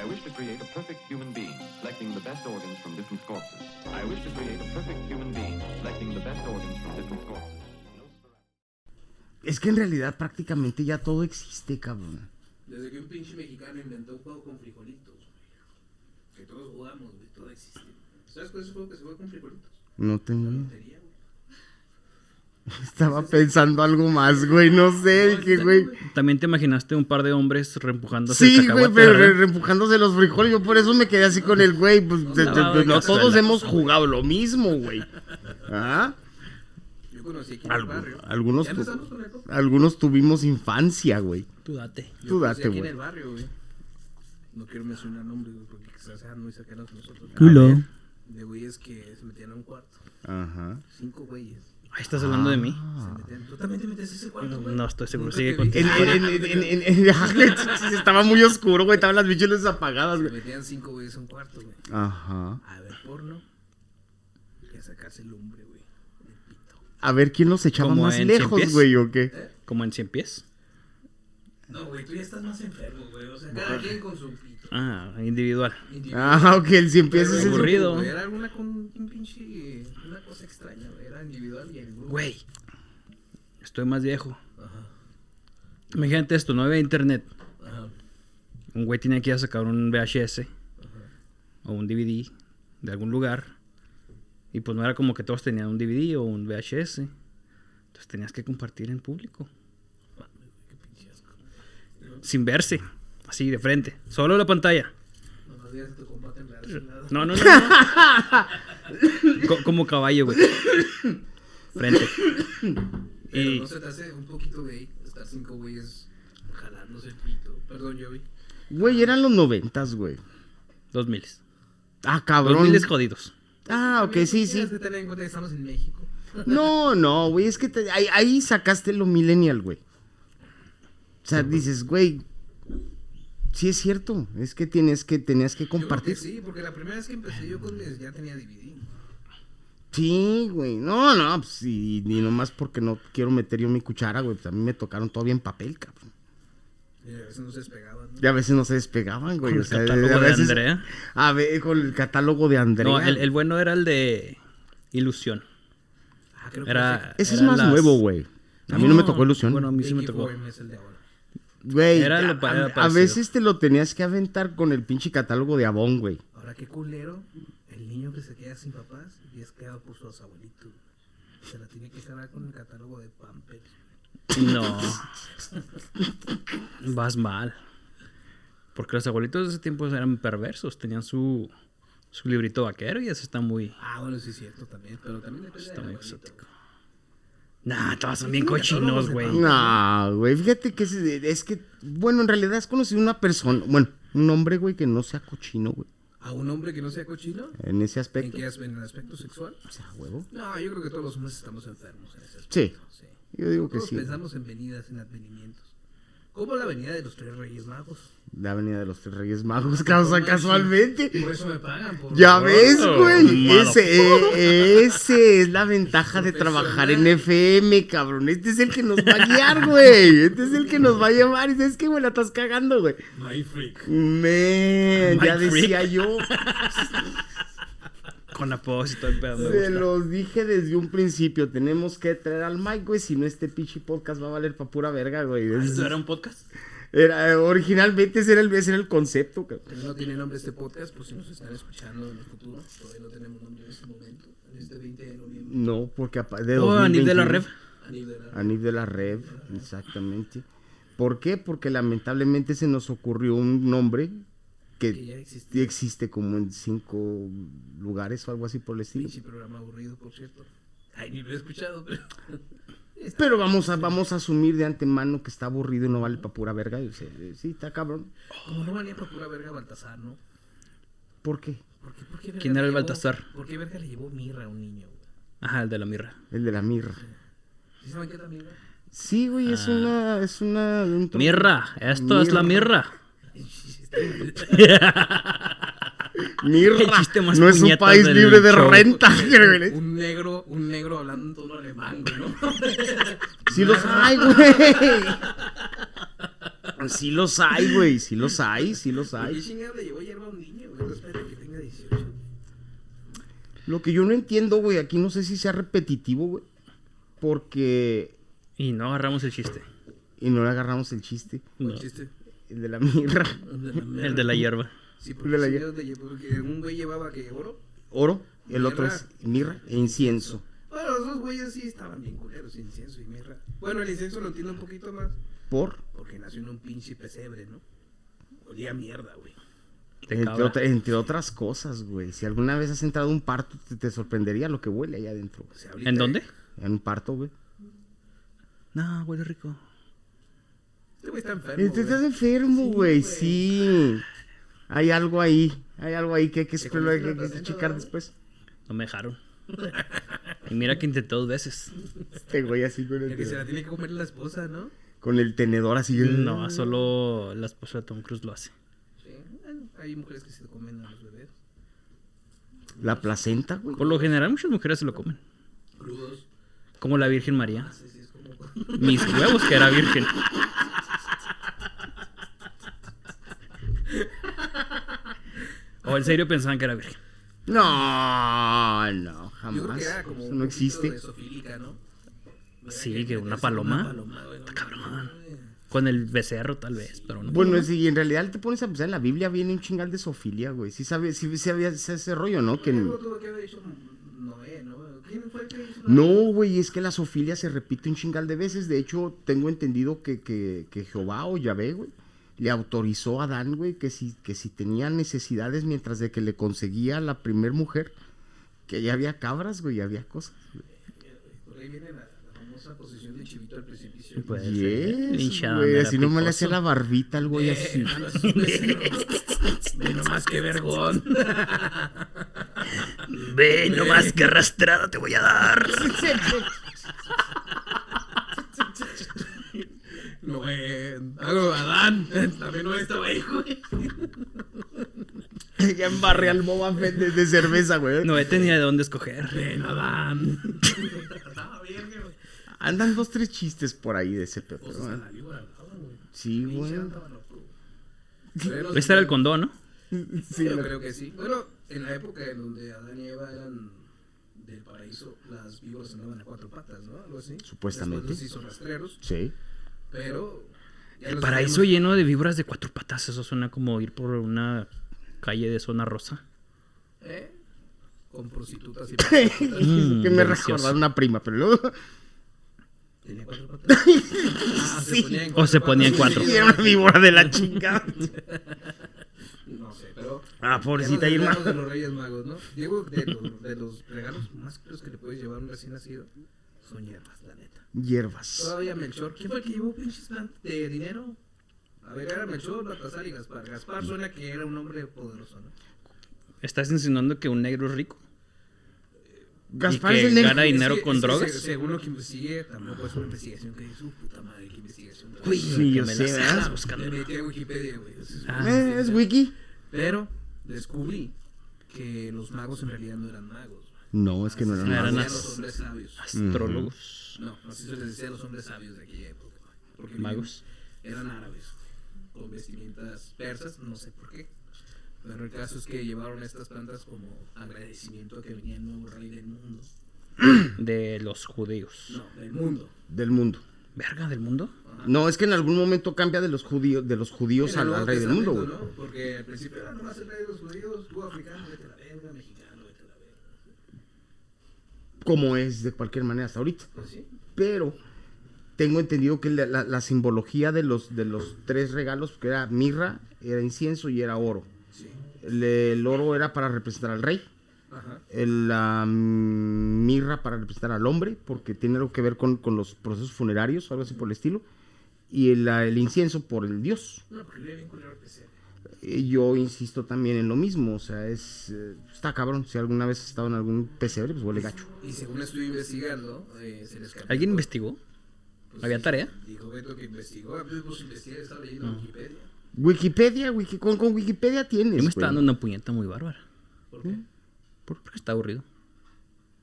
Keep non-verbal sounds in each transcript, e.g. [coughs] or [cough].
I wish to create a perfect human being, selecting the best organs from different corpses. I wish to create a perfect human being, selecting the best organs from different corpses. Es que en realidad prácticamente ya todo existe, cabrón. Desde que un pinche mexicano inventó un juego con frijolitos, güey. Que todos jugamos, güey, todo existe. ¿Sabes cuál es el juego que se juega con frijolitos? No tengo. La lotería. Estaba pensando algo más, güey. No sé, No, está, güey. También te imaginaste un par de hombres reempujándose Sí, el güey, pero re- reempujándose los frijoles. Yo por eso me quedé así con el güey. Pues, de- de- no, de- no no, todos hemos jugado lo mismo, güey. ¿Ah? Yo conocí aquí en el barrio. algunos, ¿Ya tu- algunos tuvimos infancia, güey. Tú date. Yo Tú date, aquí en güey. el barrio, güey. No quiero mencionar nombres, güey, porque quizás sean muy cercanos a nosotros. Culo. De güeyes que se metían a un cuarto. Ajá. Cinco güeyes. Ahí estás hablando de mí. ¿Tú también te metes a ese cuarto, güey? No estoy seguro. Sigue te vi. En- en- en- en- en- en- estaba muy oscuro, güey. Estaban las bichas luces apagadas, Se güey. metían cinco güeyes a un cuarto, güey. Ajá. A ver porno. Y a sacarse lumbre, güey. del pito. A ver quién los echaba ¿Como más lejos, Cien güey, o qué. Como en 100 pies. No, güey, tú ya estás más enfermo, güey. O sea, cada quien con su pito. Ah, individual. Individual. Ah, ok, el cien pies es aburrido. Era una con un pinche. Una cosa extraña, güey. Era individual y el grupo. Güey. Estoy más viejo. Ajá. Imagínate esto, no había internet. Ajá. Un güey tenía que ir a sacar un VHS o un DVD de algún lugar. Y pues no era como que todos tenían un DVD o un VHS. Entonces tenías que compartir en público. Sin verse. Así de frente. Solo la pantalla. No, no, no. no. [laughs] Co- como caballo, güey. Frente. Pero Y no se te hace un poquito gay estar cinco güeyes jalándose el pito. Perdón, yo vi. Güey, eran los noventas, güey. dos miles. Ah, Dos cabrón. miles jodidos. Ah, ok, sí, sí. Tienes que tener en cuenta que estamos en México. No, no, güey, es que te- ahí, ahí sacaste lo millennial, güey. O sea, dices, güey, sí es cierto, es que tienes que, tenías que Yo creo compartir. que sí, porque la primera vez que empecé yo con mis ya tenía DVD. Sí, güey, no, no, pues, y, y nomás porque no quiero meter yo mi cuchara, güey, pues a mí me tocaron todavía en papel, cabrón. Y a veces no se despegaban. ¿no? Y a veces no se despegaban, güey. Con o el sea, catálogo a de veces- Andrea. A ver, con el catálogo de Andrea. No, el, el bueno era el de Ilusión. Ah, creo que Era, Ese es más las- nuevo, güey. A mí no, me tocó ilusión. Bueno, a mí sí me tocó. Es el de ahora. Güey, Era lo a- pa- era a, a parecido. veces te lo tenías que aventar con el pinche catálogo de Avon, güey. Ahora qué culero el niño que se queda sin papás y es quedado por sus abuelitos. Se la tiene que cargar con el catálogo de Pampers. No. [laughs] Vas mal. Porque los abuelitos de ese tiempo eran perversos. Tenían su, su librito vaquero y eso está muy. Ah, bueno, sí es cierto también, pero también depende Está del muy abuelito. exótico. Nah, todos son bien cochinos, güey. No, güey, fíjate que es, es que, bueno, en realidad has conocido una persona, bueno, un hombre, güey, que no sea cochino, güey, ¿A un hombre que no sea cochino? en ese ¿En aspecto. qué aspecto? ¿En el aspecto sexual? O sea, huevo. No, yo creo que todos los hombres estamos enfermos en ese aspecto. Sí, sí. yo digo que Todos sí. pensamos en venidas, en advenimientos. Como la venida de los tres reyes magos. La avenida de los tres reyes magos, causa casualmente. Por eso me pagan. Por Ya por- ves, güey. Ese, eh, ese es la ventaja de trabajar en FM, cabrón. Este es el que nos va a guiar, güey. Este es el que nos va a llevar. Y sabes que, güey, la estás cagando, güey. My freak. Man, ya Freak. decía yo. [laughs] Con apósito el pedo. Se gusta. los dije desde un principio. Tenemos que traer al Mike, güey. Si no, este pinche podcast va a valer pa' pura verga, güey. Es- ¿Esto era un podcast? Era, originalmente ese era el, ese era el concepto, cabrón. Pero no tiene nombre este podcast, pues si nos están escuchando en el futuro, todavía no tenemos nombre en este momento, en este 20 de noviembre. No, porque de Oh, Anif de la 2021. Rev. Anif de la Rev, exactamente. ¿Por qué? Porque lamentablemente se nos ocurrió un nombre que, Que ya existe como en cinco lugares o algo así por el estilo. Pinche programa aburrido, por cierto. Ay, ni lo he escuchado, pero. [laughs] Pero vamos a, vamos a asumir de antemano que está aburrido y no vale pa' pura verga. Y, se- sí, está cabrón. Como no valía por pura verga Baltasar, ¿no? ¿Por qué? ¿Por qué, por qué verga ¿Quién era el llevó- Baltasar? ¿Por qué verga le llevó mirra a un niño, güey? Ajá, el de la mirra. El de la mirra. ¿Sí saben qué es la mirra? Sí, güey, es Ah. una, es una... un Mirra, esto es la mirra. Mirra. El chiste más no es un país libre de show. renta. un negro, un negro hablando en tono alemán, güey, ¿no? [laughs] Sí los hay, güey. Sí los hay, güey. Sí los hay, sí los ¿Por qué hay. chingado le llevó hierba a un niño, güey? No espera que tenga 18. Lo que yo no entiendo, güey, aquí no sé si sea repetitivo, güey. Porque. Y no agarramos el chiste. Y no le agarramos el chiste. No, ¿El chiste? El de la mirra. el de la hierba. Sí, El porque, de la sí, hierba. el de- porque un güey llevaba que oro. Oro. El otro Mirra. es mirra e incienso. Bueno, los dos güeyes sí estaban bien culeros, incienso y mirra. Bueno, el incienso lo entiendo un poquito más. Por. Porque nació en un pinche pesebre, ¿no? Olía a mierda, güey. Entre, cabra. otra- entre otras cosas, güey. Si alguna vez has entrado a un parto, te, te sorprendería lo que huele ahí adentro. O sea, ahorita- ¿En dónde? En un parto, güey. No, huele rico. Este güey está enfermo. Este, Estás güey. enfermo, Sí, güey. güey. Sí. Hay algo ahí. Hay algo ahí que hay que, ¿Te explorar, que hay que checar después. No me dejaron. [laughs] Y mira que intenté dos veces. Este güey así con El el, que se la tiene que comer la esposa, ¿no? con el tenedor así. No, solo la esposa de Tom Cruise lo hace. Sí. Hay mujeres que se comen a los bebés. La placenta, güey. Por lo general, muchas mujeres se lo comen. Crudos. Como la Virgen María. Sí, sí, es como. Mis huevos que era virgen. [laughs] O en serio pensaban que era virgen. No, no, Yo creo jamás. que era como. Eso un no poquito existe. de zofílica, ¿no? Sí, que una paloma. no cabrón. Con el becerro, tal vez, pero no. Bueno, si en realidad te pones a pensar, en la Biblia viene un chingal de sofilia, güey. Sí sabes, sí, sí había ese, ese rollo, ¿no? Que Algo tuvo que haber hecho Noé, ¿no? ¿Quién fue el que hizo la- no, güey, es que la sofilia se repite un chingal de veces. De hecho, tengo entendido que, que, que Jehová o Yahvé, güey, le autorizó a Adán, güey, que si, que si tenía necesidades mientras de que le conseguía la primer mujer, que ya había cabras, güey, ya había cosas. güey. Por ahí viene la, la famosa posición de chivito al precipicio. Puede ser. Yes, güey, así nomás le picoso. hacía la barbita al güey así. Eh, mano, es un becerro. Ve nomás qué vergón. [laughs] Ve nomás que arrastrada te voy a dar. [laughs] [laughs] Noé. Algo, Adán. También no estaba ahí, güey. [laughs] ya embarré al Boba Fett de, de cerveza, güey. No tenía de dónde escoger. Ven, Adán. Estaba bien, güey. Andan dos, tres chistes por ahí de ese pedo. Pues la güey. Sí, güey. Este era el condón, ¿no? Sí, Yo creo que sí. Bueno, en la época en donde Adán y Eva eran del paraíso, las víboras andaban a cuatro patas, ¿no? Algo así. Supuestamente. Los hizo rastreros, Sí. Pero... El paraíso sabemos lleno de víboras de cuatro patas. Eso suena como ir por una calle de zona rosa. ¿Eh? Con prostitutas y [laughs] que prostitutas. Mm, me delicioso. recordaba una prima, pero luego. ¿Tenía cuatro patas? [laughs] Ah, Sí. ponía en O se cuatro ponía en cuatro. Y era una víbora de la chingada. [laughs] No sé, pero... Ah, pobrecita Irma. de los Reyes Magos, ¿no? Diego, de los, de los regalos más caros que le puedes llevar a un recién nacido son hierbas, la neta. Hierbas. Todavía Melchor. ¿Quién fue el que llevó pinches de dinero? A ver, era Melchor, Baltasar y Gaspar. Gaspar suena que era un hombre poderoso, ¿no? ¿Estás insinuando que un negro es rico? Gaspar y es el negro. gana dinero Es que- con es que drogas. se- según lo que investigué, tampoco es una investigación que dice, su puta madre, qué investigación. Uy, Sí, que yo me sé, buscando. Le metí a Wikipedia, güey. Es Ah. es wiki. Pero descubrí que los magos en realidad no eran magos. No, es que no eran eran los hombres sabios. Astrólogos. No, así se les decía a los hombres sabios de aquella época. Porque Magos. Eran árabes, con vestimentas persas, no sé por qué. Pero el caso es que llevaron estas plantas como agradecimiento a que venía el nuevo rey del mundo. [clears throat] De los judíos. No, del mundo. Del mundo. ¿Verga del mundo? No, es que en algún momento cambia de los judíos, de los judíos al, al rey del mundo, güey. ¿no? Porque al principio era nomás el rey de los judíos, tú africano, vete la verga, mexicano, vete a la verga. Como es de cualquier manera hasta ahorita. Pues sí. Pero tengo entendido que la, la- la simbología de los, de los tres regalos, que era mirra, era incienso y era oro. Sí. El, el oro era para representar al rey. Ajá. el, la mirra para representar al hombre, porque tiene algo que ver con, con los procesos funerarios algo así por el estilo. Y el, el incienso por el dios. No, porque le yo insisto también en lo mismo, o sea, es eh, está cabrón. Si alguna vez has estado en algún pesebre, pues huele gacho. Y según estuve investigando, eh, se les cambió ¿Alguien investigó? Pues ¿Había sí, tarea? Dijo Beto que investigó. A veces pues investigué, estaba leyendo Wikipedia. Wikipedia, wiki, con, con Wikipedia tienes. Yo me está dando una puñeta muy bárbara. ¿Por qué? ¿Por- Porque está aburrido.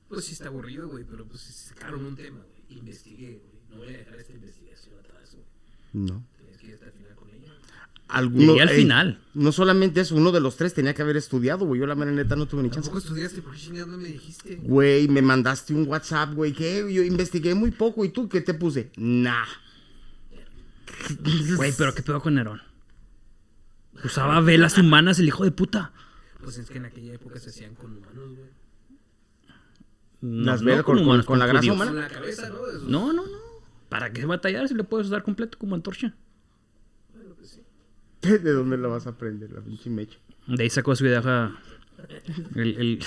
Pues sí está aburrido, güey, pero pues sacaron un tema, güey. Investigué, güey. No voy a dejar esta investigación atrás, güey. No. Tienes que ir hasta el final con ella. Alguno. Llegué al ey, final. No solamente eso, uno de los tres tenía que haber estudiado, güey. Yo la mera neta no tuve ni chance. ¿Tampoco estudiaste? ¿Por qué chingados no me dijiste? Güey, me mandaste un WhatsApp, güey, que yo investigué muy poco. ¿Y tú qué te puse? Nah. Güey, pero qué pedo con Nerón. Usaba velas humanas el hijo de puta. Pues es que en aquella época se hacían con humanos, güey. No, Las no velas con- humanos, con la grasa judíos. humana. Con la cabeza, ¿no? De sus- No, no, no. ¿Para qué batallar si le puedes usar completo como antorcha? ¿De dónde la vas a aprender, la pinche mecha? De ahí sacó su idea el,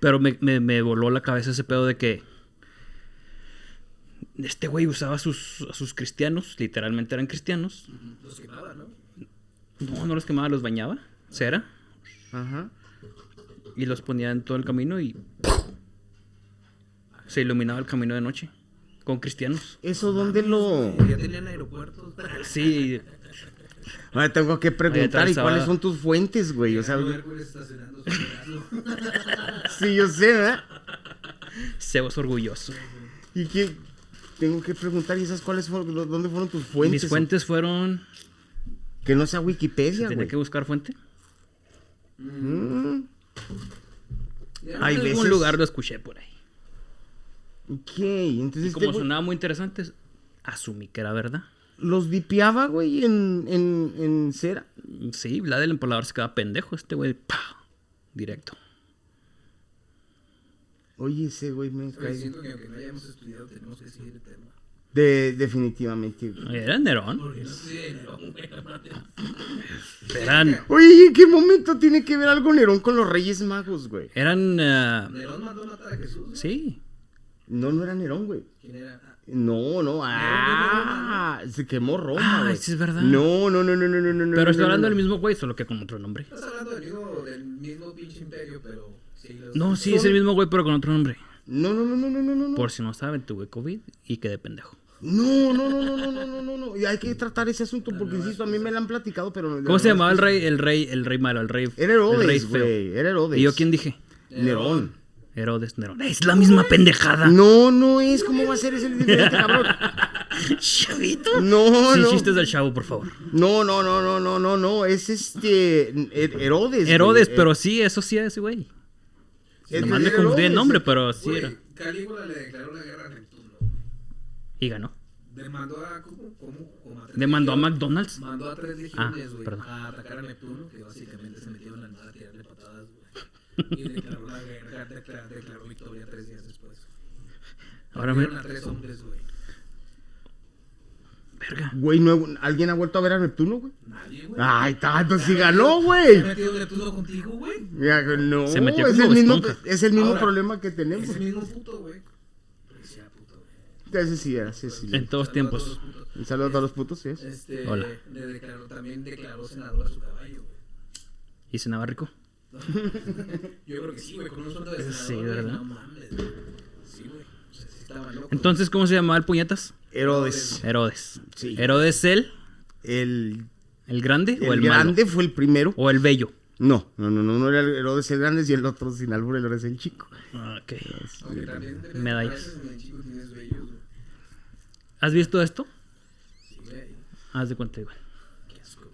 Pero me, me, me voló la cabeza ese pedo de que este güey usaba a sus, a sus cristianos, literalmente eran cristianos. Los quemaban, ¿no? No, no los quemaba, los bañaba, cera, Ajá. y los ponía en todo el camino y se iluminaba el camino de noche con cristianos. ¿Eso dónde lo...? Ya tenían aeropuertos. [laughs] Sí, Ahora tengo que preguntar, ¿y cuáles son tus fuentes, güey? O sea, estacionando su [laughs] sí, yo sé, ¿verdad? Sebas orgulloso. ¿Y qué? Tengo que preguntar, ¿y esas cuáles fueron, dónde fueron tus fuentes? Mis fuentes fueron... Que no sea Wikipedia, Tenía güey. que buscar fuente. Mm, Hay en algún veces- lugar lo escuché por ahí. Ok, entonces Y este como güey sonaba muy interesante, asumí que era verdad. los dipiaba, güey, en, en, en cera. Sí, Vlad del empalador se quedaba pendejo. Este güey, ¡pah! directo. Oye, ese güey me Oye, cae. siento que aunque no hayamos estudiado, tenemos que seguir el tema. De, definitivamente. güey. Era Nerón. Porque no sé. Eran, Oye, ¿y ¿en qué momento tiene que ver algo Nerón con los Reyes Magos, güey? eran, ah, Nerón mandó matar a Jesús. sí. No, no era Nerón, güey. ¿Quién era? Ah, No, no, ah, se quemó Roma, Ah, güey. sí es verdad. No, no, no, no, no, no, no. Pero estoy no, hablando no. del mismo güey, solo que con otro nombre. Estás hablando del mismo, del mismo pinche imperio, pero. Sí, No, sí, es el mismo güey, pero con otro nombre. No, no, no, no, no, no, no. Por si no saben, tuve COVID y quedé pendejo. No, no, no, no, no, no, no, no, no. Y hay que tratar ese asunto porque, insisto, a mí me lo han platicado, pero... ¿Cómo se llamaba el rey? El rey, el rey malo, el rey. Era el rey Herodes, feo. güey. Era Herodes. ¿Y yo quién dije? Nerón. Herodes Nerón. Es la misma pendejada. No, no es. ¿Cómo va a ser ese el diferente, cabrón? [laughs] Chavito. No, Sin no. chistes del chavo, por favor. No, no, no, no, no, no, no. Es este... Her- Herodes. güey. Herodes, Eh, pero sí, eso sí ese güey. es- Nomás es me confundí el Herodes, nombre, pero sí Güey, era. Calígula le declaró la guerra a Neptuno. Y ganó. Demandó a. ¿Cómo? ¿Cómo? Como a Demandó a legiones. McDonald's. Mandó a tres legiones, Ah, güey, perdón. a atacar a Neptuno, que básicamente se metió en la nada a tirarle patadas, güey. Y declaró la guerra, declaró, declaró victoria tres días después. Ahora me. A tres hombres, güey. Verga. Güey, no, ¿alguien ha vuelto a ver a Neptuno, güey? Nadie, güey. Ay, tanto, sí ganó, ¿Se ha güey. metido Neptuno contigo, güey? Ya, No, Se metió es, el mismo, es el mismo Ahora, problema que tenemos. Ese mismo puto, güey. Güey. Ese sí era, ese sí. En todos Saludo tiempos. Un saludo a todos los putos, ¿sí? es? Este, Hola. Le declaró, también declaró senador a su caballo, güey. ¿Y cenaba rico? [laughs] Yo creo que sí, güey, con un sueldo de senador. Sí, ¿verdad? No mames, güey. Sí, güey. O sea, sí estaba loco. Entonces, ¿cómo se llamaba el puñetas? Herodes. Herodes. Sí. ¿Herodes el, El, el grande o el el malo? grande fue el primero. ¿O el bello? No, no, no, no, no era el Herodes el grande y el otro sin albur, el Herodes el chico. Ah, Ok. Aunque también de- Medallas. ¿Has visto esto? Sí, güey. Haz de cuenta igual. Qué asco.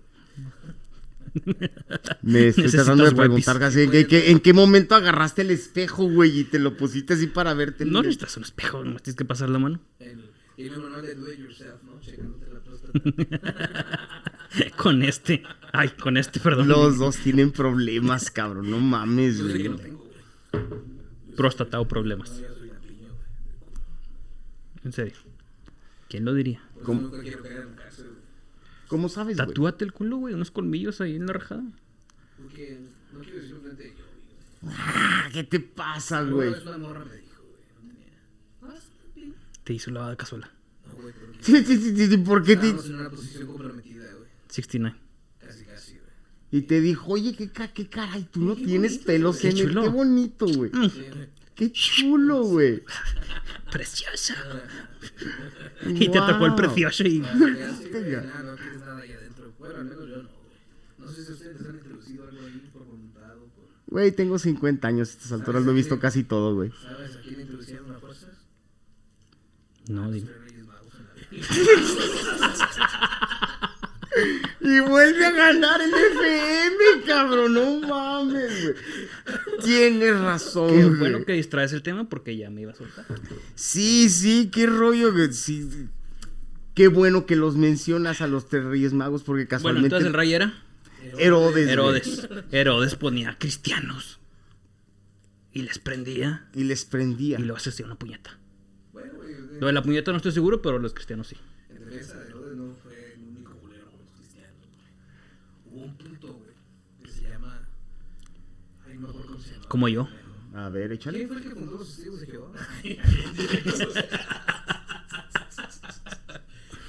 Me estoy Necesitas tratando de preguntar ¿en qué, qué- en qué momento agarraste el espejo, güey, y te lo pusiste así para verte? No necesitas un espejo, no tienes que pasar la mano. El, el manual de do it yourself, ¿no? Checándote la próstata. [laughs] con este. Ay, con este, perdón. Los dos tienen problemas, cabrón, no mames, Yo güey. no tengo, güey. Próstata o problemas. En serio. ¿Quién lo diría? Por eso ¿Cómo? ¿Cómo sabes, güey? Tatúate el culo, güey. Unos colmillos ahí en la rajada. Porque no quiero decir frente de yo, güey. Ah, ¿Qué te pasa, Pero güey? Una vez una morra me dijo, güey. No tenía. Ah. Te hizo lavada de cazuela. No, güey, porque Sí, sí, sí, sí, sí, ¿por qué te...? estábamos en una posición comprometida, güey. 69. Casi, casi, güey. Y te dijo, oye, qué, qué caray, tú no tienes bonito, pelos en Qué el... Qué bonito, güey. Qué chulo, güey. preciosa. [laughs] Y te tocó el precioso y. [laughs] No quieres nada ahí adentro. Bueno, al menos yo no, güey. No sé si ustedes han introducido algo ahí por voluntad o por. Güey, tengo 50 años, a estas alturas lo he visto casi todo, güey. ¿Sabes a quién introducieron a fuerzas? No, [laughs] Y vuelve a ganar el FM, cabrón. No mames, güey. Tienes razón. Qué güey. bueno que distraes el tema porque ya me iba a soltar. Sí, sí, qué rollo. güey. Sí. Qué bueno que los mencionas a los tres Reyes Magos porque Bueno, casualmente. entonces el rey era Herodes. güey. Herodes. Herodes ponía cristianos. Y les prendía. Y les prendía. Y luego hacía una puñeta. Bueno, güey, de- Lo de la puñeta no estoy seguro, pero los cristianos sí. en defensa de Herodes no fue el único culero con los cristianos, güey. Hubo un punto, güey, que se llama. Ay, no me acuerdo cómo se llama. Como yo. A ver, échale. ¿Quién fue el que fundó los testigos de Jehová? [laughs]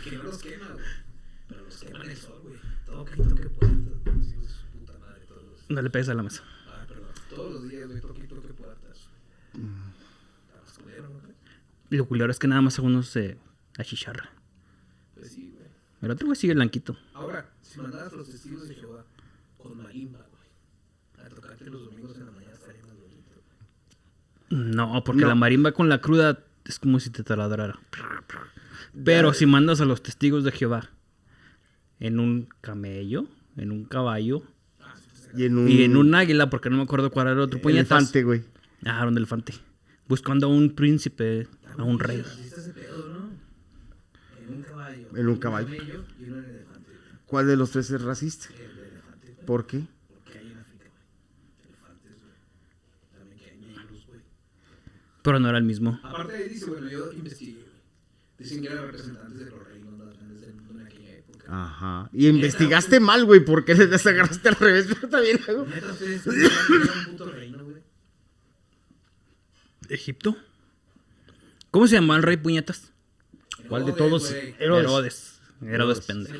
que no los quema, güey. Pero los quema en el sol, güey. Toque y toque puertas. Los hijos de su puta madre, todos. No le pegues a la mesa. Ah, perdón. Todos los días, güey, toque y toque puertas. Estabas culero, ¿no? crees? Y lo culero es que nada más a uno se achicharra. Pues sí, güey. El otro güey sigue blanquito. Ahora, si mandaras los testigos de Jehová con marimba, güey, a tocarte los domingos en la mañana estaría más bonito. güey. No, porque No. la marimba con la cruda es como si te taladrara. Pero si mandas a los testigos de Jehová en un camello, en un caballo Y en un. y en un águila, porque no me acuerdo cuál era el otro puñetas. elefante, güey. Ah, un elefante. Buscando a un príncipe, a un rey. Así está ese pedo, ¿no? En un caballo. En un caballo. ¿Cuál de los tres es racista? El de elefante, güey. ¿Por qué? Porque hay en África, güey. Elefantes, güey. También que hay negros, güey. Pero no era el mismo. Aparte de ahí dice, bueno, yo investigué. Dicen que eran representantes de los reinos más grandes del mundo en aquella época. Ajá. Y investigaste mal, güey, porque les agarraste al revés, pero. Neta, ustedes que era un puto reino, güey. ¿Egipto? ¿Cómo se llamaba el rey puñetas? ¿Cuál de Herodes, todos? güey. Herodes. Herodes, pendejo.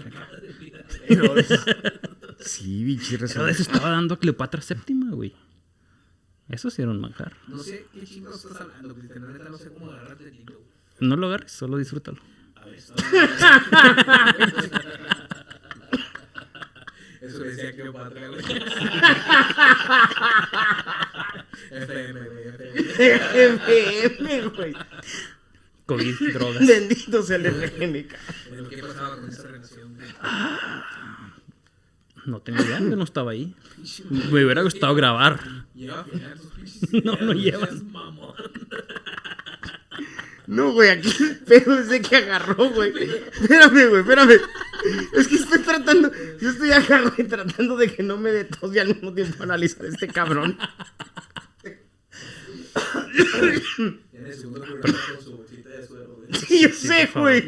Sí, bichi, Herodes estaba dando a Cleopatra séptima, güey. Eso sí era un manjar. No sé qué chingados estás hablando, güey. La neta no sé cómo agarrarte el. No lo agarres, solo disfrútalo. A ver, está Eso decía Cleopatra. FM, FM. FM, güey. COVID, drogas. Bendito sea el RNK. De lo que pasaba con esa relación. No tengo idea, yo no estaba ahí. Me hubiera gustado grabar. Lleva. [laughs] No, no mamón. No, güey, aquí el pedo es de que agarró, güey. Espérame, güey, espérame. Es que estoy tratando, yo estoy acá, güey, tratando de que no me dé tos y al mismo tiempo analizar a este cabrón. En el segundo programa con su bolsita de suero, güey. Sí, yo sé, güey.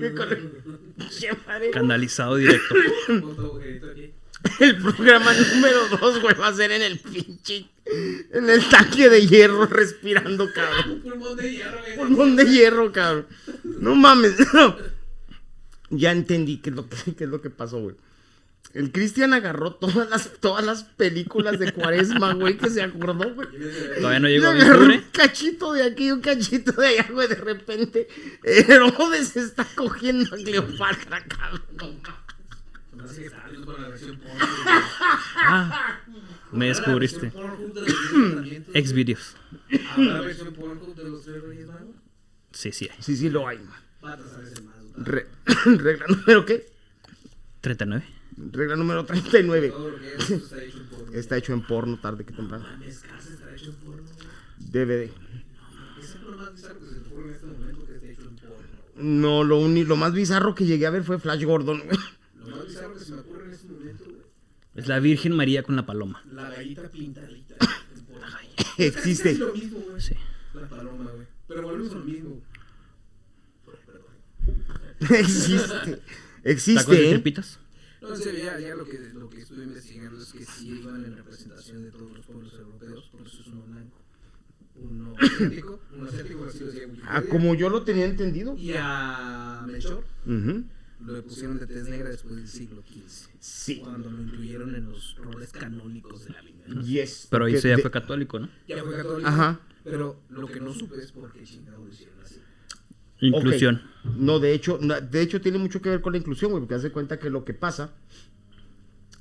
Canalizado directo. [laughs] El programa número dos, güey, va a ser en el pinche. En el tanque de hierro respirando, cabrón. Un [laughs] pulmón de hierro, güey. Pulmón de hierro, cabrón. No mames. [laughs] Ya entendí qué es lo que, qué es lo que pasó, güey. El Cristian agarró todas las, todas las películas de Cuaresma, güey, que se acordó, güey. Todavía no llegó agarró un octubre. cachito de aquí un cachito de allá, güey. De repente, Herodes está cogiendo a Cleopatra, cabrón. Estaba viendo la versión porno. [laughs] Ah, me descubriste. Ex videos. ¿Habrá la versión porno de los tres reyes magos? Sí, sí hay. Sí, sí, lo hay. Re- [laughs] regla número qué? 39. Regla número 39. Todo lo que es eso está hecho en porno. Está hecho en porno tarde que temprano. Mezclarse está hecho en porno. güey. DVD. Este. No, lo, uni- lo más bizarro que llegué a ver fue Flash Gordon, güey. Lo más bizarro que se me ocurre en este momento, güey. Es la Virgen María con la paloma. La gallita pintadita. Existe. Es lo mismo, güey. Sí. La paloma, güey. Pero volvemos lo mismo. [laughs] Existe. ¿Tacos de Existe, ¿eh? tripitas? No, serio, ya, ya lo, que, lo que estuve investigando es que sí iban en representación de todos los pueblos europeos, por eso es uno blanco, uno [coughs] asiático, uno asiático, así lo decía Wikipedia, Ah, como yo lo tenía entendido. y a Melchor Ujú. Lo pusieron de tez negra después del siglo XV, Sí. cuando lo incluyeron en los roles canónicos de la Biblia. ¿no? Yes. Pero ahí sí ya de- fue católico, ¿no? Ya fue católico, Ajá. pero lo que no supe es por qué chingados lo hicieron así. Inclusión. No, de hecho, no, de hecho tiene mucho que ver con la inclusión, güey, porque haz de cuenta que lo que pasa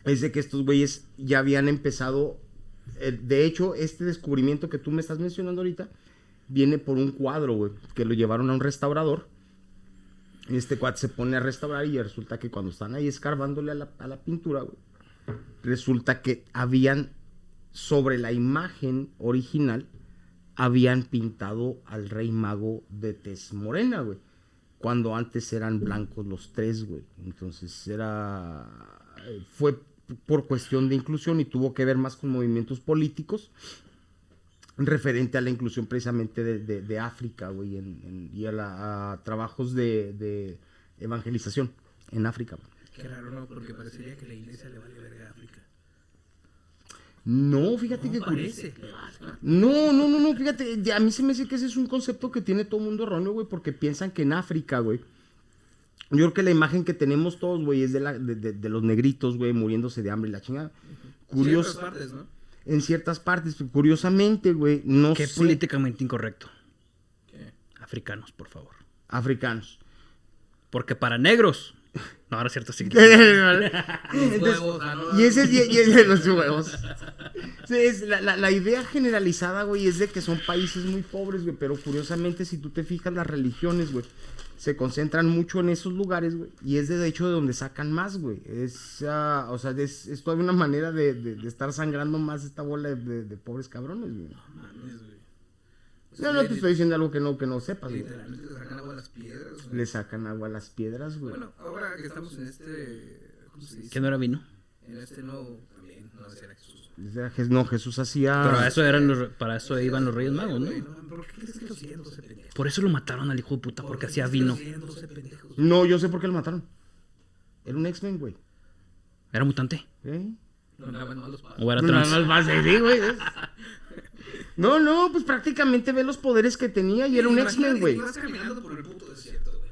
es de que estos güeyes ya habían empezado. eh, de hecho, este descubrimiento que tú me estás mencionando ahorita viene por un cuadro, güey, que lo llevaron a un restaurador. Este cuate se pone a restaurar y resulta que cuando están ahí escarbándole a la, a la pintura, güey, resulta que habían, sobre la imagen original, habían pintado al rey mago de tez morena, güey. Cuando antes eran blancos los tres, güey. Entonces era... Fue por cuestión de inclusión y tuvo que ver más con movimientos políticos referente a la inclusión precisamente de, de- de África, güey, en- en- y a, la- a trabajos de, de evangelización en África. Qué raro, ¿no? Porque parecería que la iglesia le vale verga a África. No, fíjate No que... parece. No, no, no, no, fíjate, a mí se me hace que ese es un concepto que tiene todo el mundo erróneo, güey, porque piensan que en África, güey, yo creo que la imagen que tenemos todos, güey, es de, la, de, de- de los negritos, güey, muriéndose de hambre y la chingada. Curioso, Ciertas partes, ¿no? En ciertas partes, curiosamente, güey, no Qué sé, políticamente incorrecto. ¿Qué? Africanos, por favor. africanos. Porque para negros. No, ahora es cierto, sí. [laughs] [laughs] Entonces, ah, Y ese es, y, y ese es los huevos. Es la, la- la idea generalizada, güey, es de que son países muy pobres, güey. Pero curiosamente, si tú te fijas, las religiones, güey, se concentran mucho en esos lugares, güey. Y es de hecho de donde sacan más, güey. Es, ah, o sea, es, es toda una manera de, de- de estar sangrando más esta bola de, de- de pobres cabrones, güey. mames, güey. O No, sea, no te estoy diciendo algo que no, que no sepas, güey. Literalmente le sacan agua a las piedras. güey. Le sacan agua a las piedras, güey. Bueno, ahora que estamos en este. ¿Cómo se dice? ¿Qué no era vino? En este nuevo. También, no sé, era Jesús. No, Jesús hacía... Pero eso eran los, para eso iban los Reyes Magos, ¿no? ¿Por qué crees que lo siguen 12 pendejos? Por eso lo mataron al hijo de puta, porque hacía vino. siguen 12 pendejos? No, yo sé por qué lo mataron. Era un X-Men, güey. Era mutante. ¿Eh? No. O era trans. va a ser, güey. [laughs] No, no, pues prácticamente ve los poderes que tenía y era un X-Men, güey. caminando por el puto desierto, güey.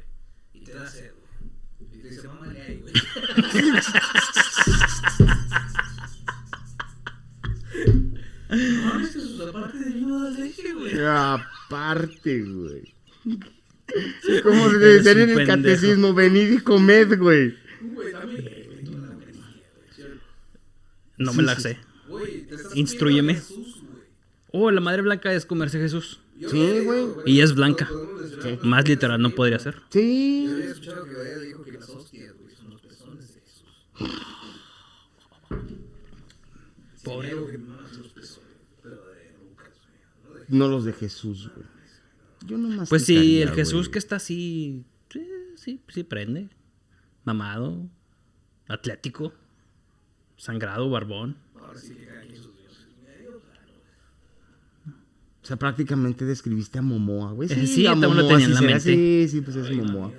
Y te da sed, güey. Y te dice, mamá, ahí, güey. [laughs] [laughs] No mames, Jesús, aparte de vino das leche, güey. Aparte, güey. Sí, como [laughs] se Eres decía en el catecismo, venid y comed, güey. Güey, dame, güey, no me la sé. Güey, te estás Jesús, güey. Oh, la madre blanca es comerse Jesús. Sí, güey. Y es blanca. Más literal no podría ser. Sí. Yo había escuchado que Badía dijo que las hostias, güey, son los pezones de Jesús. Pobre. Sí, algo que me maman son los pezones, pero de Lucas, güey, no los de Jesús, güey. Yo no Pues sí, el Jesús que está así. Sí, sí, sí prende. Mamado. Atlético. Sangrado, barbón. Ahora sí. O sea, prácticamente describiste a Momoa, güey. Eh, sí, a también lo Momoa tenía en sí la mente. Sí, sí, pues es Momoa.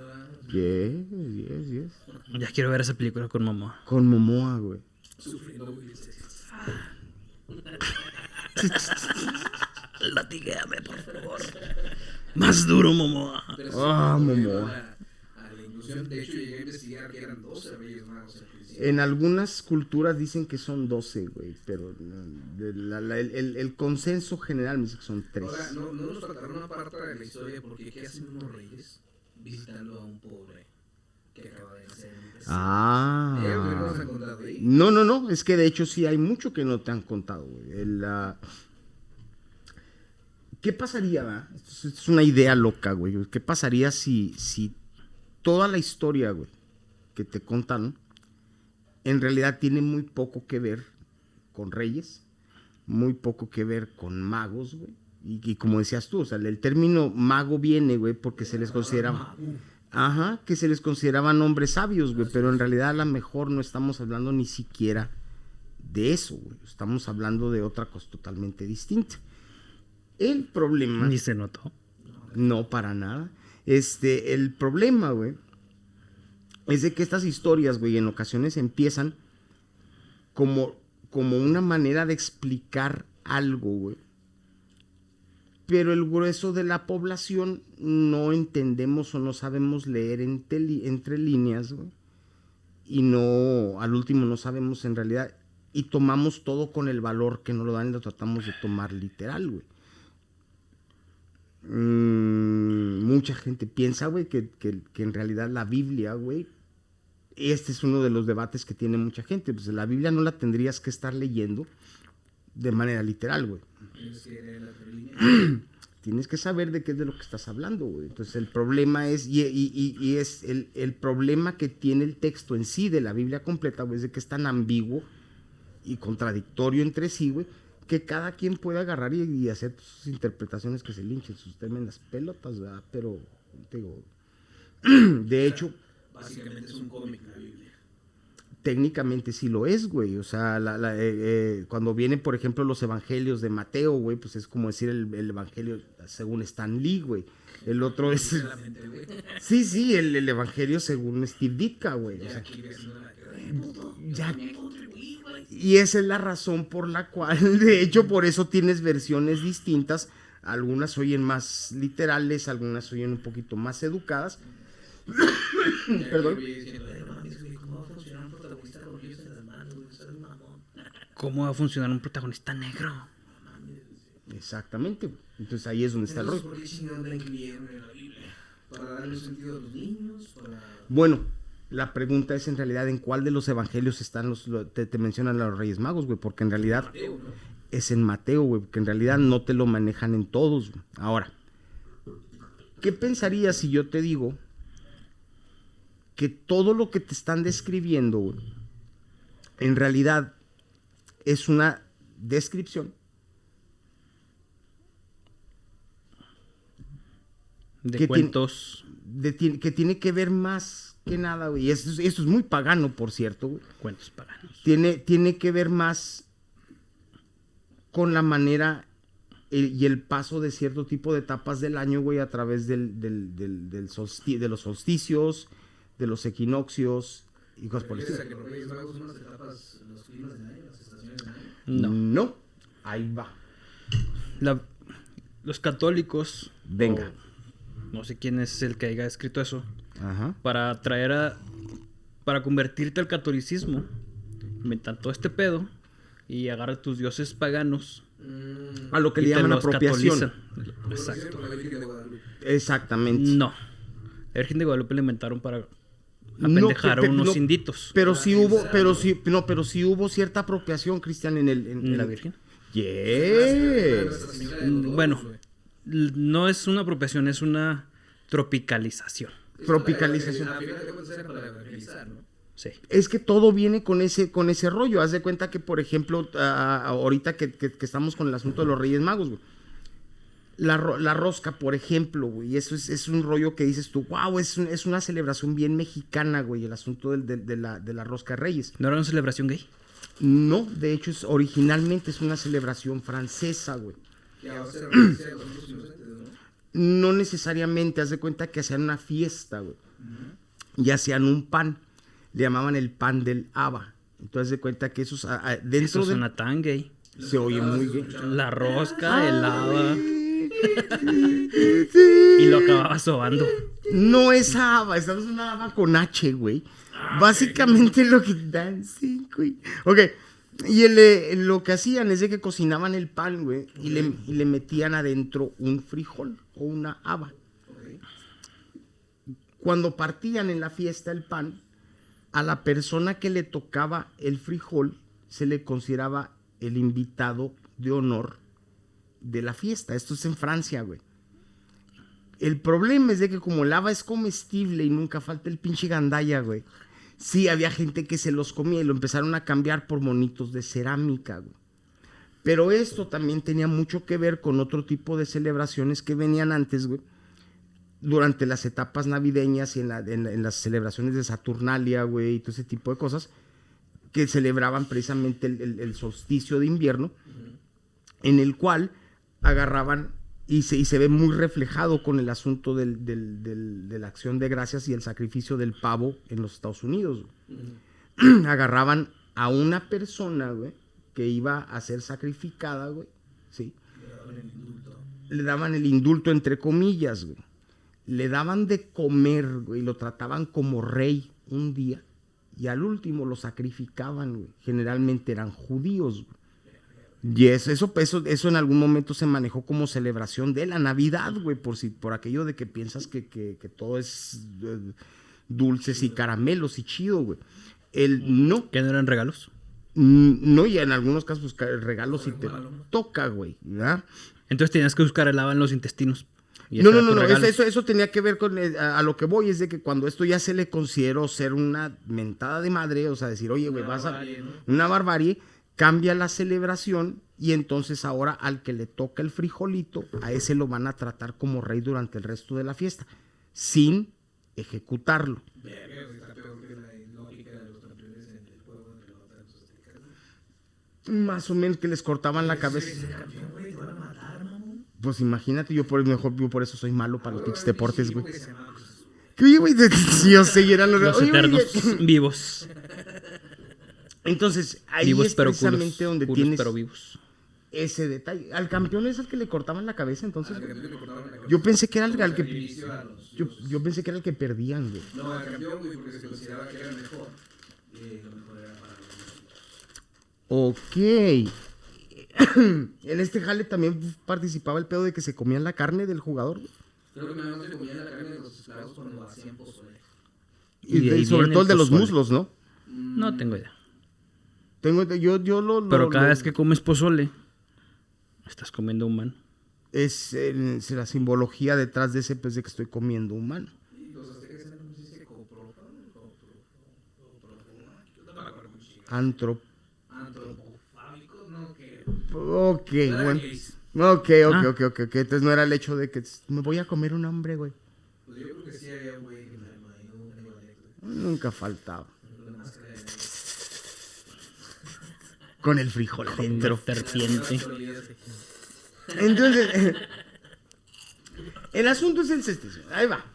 Yes, yes, yes. Ya quiero ver esa película con mamá. Con Momoa, güey. Sufriendo, güey. [laughs] dice, Latiguéame, por favor. Más duro, Momoa. Ah, sí, Momoa. De hecho, llegué a investigar que eran 12 reyes magos. En algunas culturas dicen que son 12, güey, pero no, de la- la- el, el- el consenso general me dice que son 3. Ahora, no, no nos faltaron una parte de la historia porque ¿qué hacen unos reyes visitando a un pobre que acaba de desierto? Ah. Eh, güey, no nos han contado ahí. No, no, no, es que de hecho sí hay mucho que no te han contado, güey. El, ah, ¿Qué pasaría, va? Esto es- una idea loca, güey. ¿Qué pasaría si, si toda la historia, güey, que te contan, en realidad tiene muy poco que ver con reyes, muy poco que ver con magos, güey? Y, y como decías tú, o sea, el término mago viene, güey, porque se les consideraba... Ajá, que se les consideraban hombres sabios, güey, pero en realidad a lo mejor no estamos hablando ni siquiera de eso, güey. Estamos hablando de otra cosa totalmente distinta. El problema... Ni se notó. No, para nada. Este, el problema, güey, es de que estas historias, güey, en ocasiones empiezan como, como una manera de explicar algo, güey. Pero el grueso de la población no entendemos o no sabemos leer entre, entre líneas, güey. Y no, al último no sabemos en realidad. Y tomamos todo con el valor que nos lo dan y lo tratamos de tomar literal, güey. Mm, mucha gente piensa, güey, que, que- que en realidad la Biblia, güey, este es uno de los debates que tiene mucha gente. Pues la Biblia no la tendrías que estar leyendo de manera literal, güey. [clears throat] Tienes que saber de qué es de lo que estás hablando, güey. Entonces el problema es, y, y- y- y es el, el problema que tiene el texto en sí de la Biblia completa, güey, es de que es tan ambiguo y contradictorio entre sí, güey, que cada quien puede agarrar y, y hacer sus interpretaciones que se linchen, sus tremendas pelotas, ¿verdad? Pero, digo, [clears throat] de hecho, Básicamente es un cómic la Biblia. técnicamente sí lo es, güey. O sea, la- la, eh, eh, cuando vienen, por ejemplo, los evangelios de Mateo, güey, pues es como decir el, el evangelio según Stan Lee, güey. El otro es... Sí, sí, el, el evangelio según Steve Ditka, güey. O sea, ya-. Y esa es la razón por la cual, [laughs] de hecho, por eso tienes versiones distintas. Algunas oyen más literales, algunas oyen un poquito más educadas. Ya [coughs] Perdón. aquí vi diciendo, "Eh, no mames, güey, ¿cómo va a funcionar un protagonista negro? Exactamente. Entonces ahí es donde está el rollo. Bueno, la pregunta es en realidad en cuál de los evangelios están los, lo- te, te mencionan los Reyes Magos, güey, porque en realidad Mateo, ¿no? es en Mateo, güey, que en realidad no te lo manejan en todos. güey. Ahora, ¿qué pensarías si yo te digo que todo lo que te están describiendo, güey, en realidad es una descripción De ¿Qué tiene- cuentos, de que tiene que ver más que nada, güey? Y esto, es- esto es muy pagano, por cierto, güey. cuentos paganos. tiene, tiene que ver más con la manera eh, y el paso de cierto tipo de etapas del año, güey, a través del, del, del- del solsti- de los solsticios, de los equinoccios y cosas por el ¿Refieres a estilo. que los Reyes Magos son las etapas, los climas del año, las estaciones del año? No. No, ahí va. La- los católicos, Venga. o no sé quién es el que haya escrito eso, Ajá. para traer a. para convertirte al catolicismo, inventan todo este pedo y agarra tus dioses paganos. Mm, A lo que le llaman apropiación. catolizan. Exacto. cierto, la Virgen de Guadalupe. Exactamente. No. La Virgen de Guadalupe la inventaron para No, apendejar pe- a pe- unos no, inditos. Pero sí hubo, pero sí, no, pero sí hubo cierta apropiación, Cristian, en el... En, ¿En la en- Virgen? Yes. Mm, Bueno, no es una apropiación, es una tropicalización. Tropicalización. Para evangelizar, ¿no? Sí. Es que todo viene con ese, con ese rollo. Haz de cuenta que, por ejemplo, ah, ahorita que, que- que estamos con el asunto de los Reyes Magos, güey. La, la rosca, por ejemplo, güey. Eso es, es un rollo que dices tú, wow, es, un- es una celebración bien mexicana, güey, el asunto del- del- de, la, de la rosca de Reyes. ¿No era una celebración gay? No, de hecho, es, originalmente es una celebración francesa, güey. Y ahora [clears throat] se ¿no? Necesariamente, haz de cuenta que hacían una fiesta, güey. Y hacían un pan. Le llamaban el pan del haba. Entonces, de cuenta que esos, ah, ah, dentro Eso de... suena tan gay. Se oye muy bien. La rosca, el haba. Sí. Y lo acababa sobando. No es haba, estamos en una haba con H, güey. Básicamente lo que dancing, güey. Ok. Y el, eh, lo que hacían es de que cocinaban el pan, güey, y le, y le metían adentro un frijol o una haba. Cuando partían en la fiesta el pan, a la persona que le tocaba el frijol se le consideraba el invitado de honor de la fiesta. Esto es en Francia, güey. El problema es de que como el haba es comestible y nunca falta el pinche gandaya, güey. Sí, había gente que se los comía y lo empezaron a cambiar por monitos de cerámica, güey. Pero esto también tenía mucho que ver con otro tipo de celebraciones que venían antes, güey. Durante las etapas navideñas y en, la- en la- en las celebraciones de Saturnalia, güey, y todo ese tipo de cosas, que celebraban precisamente el, el- el solsticio de invierno, en el cual agarraban y se, y se ve muy reflejado con el asunto del- del- del- de la acción de gracias y el sacrificio del pavo en los Estados Unidos. güey. [clears throat] agarraban a una persona, güey, que iba a ser sacrificada, güey, ¿sí? Le daban el indulto entre comillas, güey. Le daban de comer, güey, lo trataban como rey un día y al último lo sacrificaban, güey. Generalmente eran judíos, güey. Y eso, eso, eso, eso en algún momento se manejó como celebración de la Navidad, güey, por, si, por aquello de que piensas que, que- que todo es eh, dulces y caramelos y chido, güey. El no, ¿Que no eran regalos? Mm, No, y en algunos casos, pues, regalos si te toca, güey, ¿verdad? Entonces tenías que buscar el agua en los intestinos. Y No, no, no, no, eso, eso, eso tenía que ver con, eh, a, a lo que voy, es de que cuando esto ya se le consideró ser una mentada de madre, o sea, decir, oye, güey, vas a... barbarie, ¿no? Una barbarie, cambia la celebración y entonces ahora al que le toca el frijolito, a ese lo van a tratar como rey durante el resto de la fiesta, sin ejecutarlo. Verga, güey, está peor que la lógica de los campeones en el juego de pelota de los aztecas. Más o menos que les cortaban la cabeza. Ese campeón, güey, te van a matar, mamón. Pues imagínate, yo por mejor, yo por eso soy malo para los pinches deportes, güey. que oye, de- yo sé, eran los, Los oye, güey, eternos vivos. Entonces, ahí vivos es pero precisamente culos. donde Culos tienes pero vivos. ese detalle. Al campeón es el que le cortaban la cabeza, entonces. Al campeón le cortaban la cabeza. Yo pensé que era el, al Al que. Yo, yo pensé que era el que perdían, güey. No, al campeón, güey, porque se consideraba que era el mejor. Eh, lo mejor era para los Ok. en este jale también participaba el pedo de que se comían la carne del jugador. güey. Creo que más se comían la carne de los esclavos cuando hacían pozole. Y, Y ahí sobre todo el de los muslos, ¿no? No tengo idea. Tengo, yo, yo lo, lo- Pero cada lo- vez que comes pozole, estás comiendo humano. es, es la simbología detrás de ese pues de que estoy comiendo humano. Me. Antrop. Antropofágicos, no, que... Ok, bueno. gays. Ok, ok, Ah. ok, ok, ok. Entonces no era el hecho de que me voy a comer un hombre, güey. Pues yo creo que sí había un güey un animal, Nunca faltaba. con la máscara de Con el frijol Con adentro. serpiente. Entonces, el asunto es el este. Ahí va.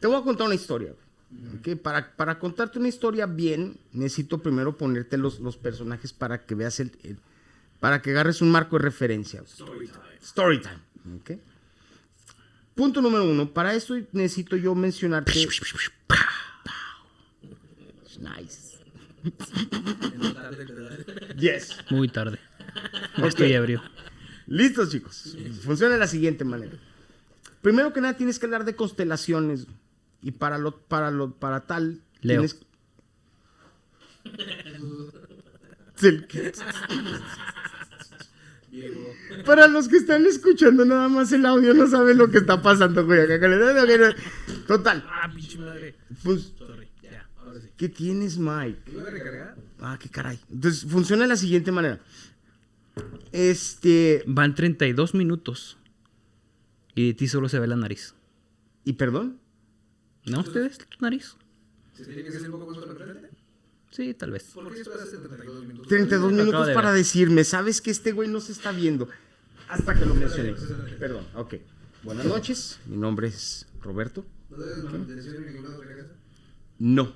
Te voy a contar una historia. güey, ¿ok? Para, para contarte una historia bien, necesito primero ponerte los, los personajes para que veas el, el- para que agarres un marco de referencia. Story time. ¿ok? Punto número uno. Para eso necesito yo mencionarte. Nice. Yes. Muy tarde. Estoy ebrio. Listos, chicos. Funciona de la siguiente manera. Primero que nada tienes que hablar de constelaciones y para lo para lo para tal Leo. tienes. Para los que están escuchando nada más el audio no saben lo que está pasando, güey. Total. Ah, pinche madre. Pues, Sorry, ya, ahora sí. ¿Qué tienes, Mike? ¿Iba a recargar? Ah, qué caray. Entonces, funciona de la siguiente manera. Este, Van 32 minutos. Y de ti solo se ve la nariz. ¿y perdón? ¿No ustedes? ¿Tu nariz? ¿Se tiene que hacer un poco más para frente? Sí, tal vez. ¿Por qué esperaste 32 minutos? 32 Lo acabo minutos de para ver. decirme, ¿sabes que este güey no se está viendo? Hasta que lo mencioné. Perdón, ok. Buenas noches, mi nombre es Roberto. ¿No debes manutención en ninguna otra casa? No,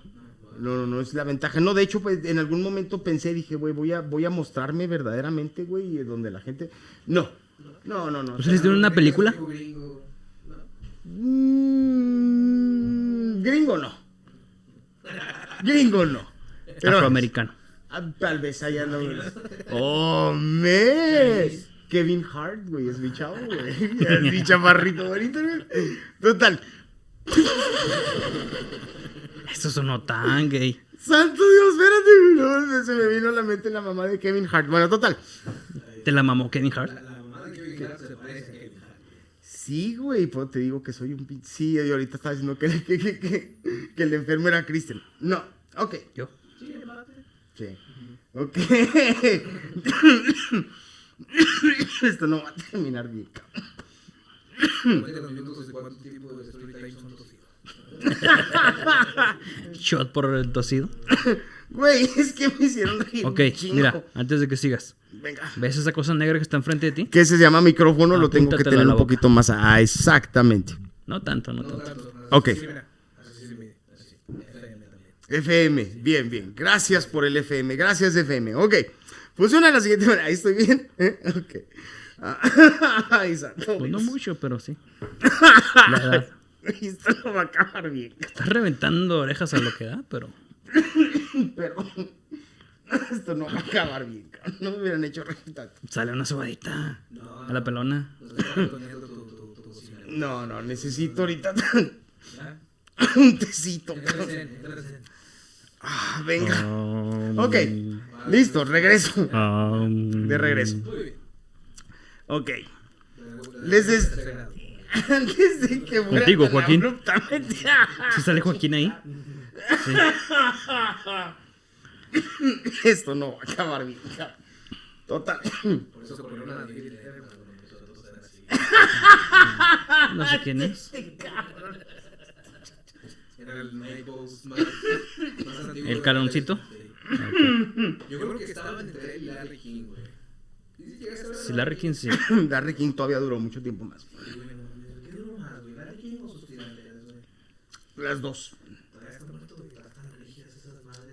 no, no, no es la ventaja. No, de hecho, pues en algún momento pensé, dije, güey, voy a, voy a mostrarme verdaderamente, güey, y donde la gente... No, no, no, no. ¿No saliste en una película? Tipo gringo, ¿no? Mm, gringo no. Gringo no. Pero- Afroamericano. Ah, tal vez allá no. ¡Oh, man! Kevin Hart, güey, es mi chavo, güey. [laughs] Es mi chamarrito bonito, güey. Total. Eso sonó tan gay. Santo Dios, espérate, güey. No, se me vino a la mente la mamá de Kevin Hart. Bueno, total. ¿Te la mamó Kevin Hart? La mamá de Kevin Hart se parece a Kevin Hart. Sí, güey, pues te digo que soy un pin... Sí, y ahorita estaba diciendo que, que, que, que, que el enfermo era Kristen. No, ok. Yo. Sí. Ok. Esto no va a terminar bien, cabrón. Cuéntanos los minutos de cuánto tiempo de story time son tosidos. [laughs] Shot por el tosido. Güey, es que me hicieron reír. Ok, chingo. mira, antes de que sigas. Venga. ¿Ves esa cosa negra que está enfrente de ti? Que se llama micrófono, lo tengo que tener un poquito más. Ah, exactamente. No tanto, no No tanto. tanto. Ok. sí, mira. FM bien, bien. Gracias por el FM. Gracias, FM. Ok. Funciona la siguiente manera. Ahí estoy bien. [laughs] ¿Eh? Ok. Ah, [laughs] Ay, santo. Pues no mucho, pero sí. La Esto no va a acabar bien. Estás reventando orejas a lo que da, pero. Pero esto no va a acabar bien. cabrón. No me hubieran hecho tanto. Sale una sobadita. No, A la pelona. No, no, necesito ahorita ¿Ya? un tecito. Cabrón. Ah, venga. Um, Ok. Listo, regreso. um, De regreso. Muy bien. Ok. Les des- [laughs] Antes de que muera Contigo, tan Joaquín. abruptamente. [laughs] ¿Sí sale Joaquín ahí? Sí. [laughs] Esto no va a acabar bien. cabrón. Total. Por eso ponieron a David Letterman, cuando empezó a toser así. No sé quién es. Era el Naples más, más antiguo. ¿El caloncito? Sí. Yo creo que estaban entre él y Larry King, güey. ¿Y si Larry King sí. Larry King todavía duró mucho tiempo más. Sí, güey, no mames. ¿Qué duró más, güey? ¿Larry King o sus tirantes, güey? Las dos. Todavía está muerto, güey. Están rígidas esas madres.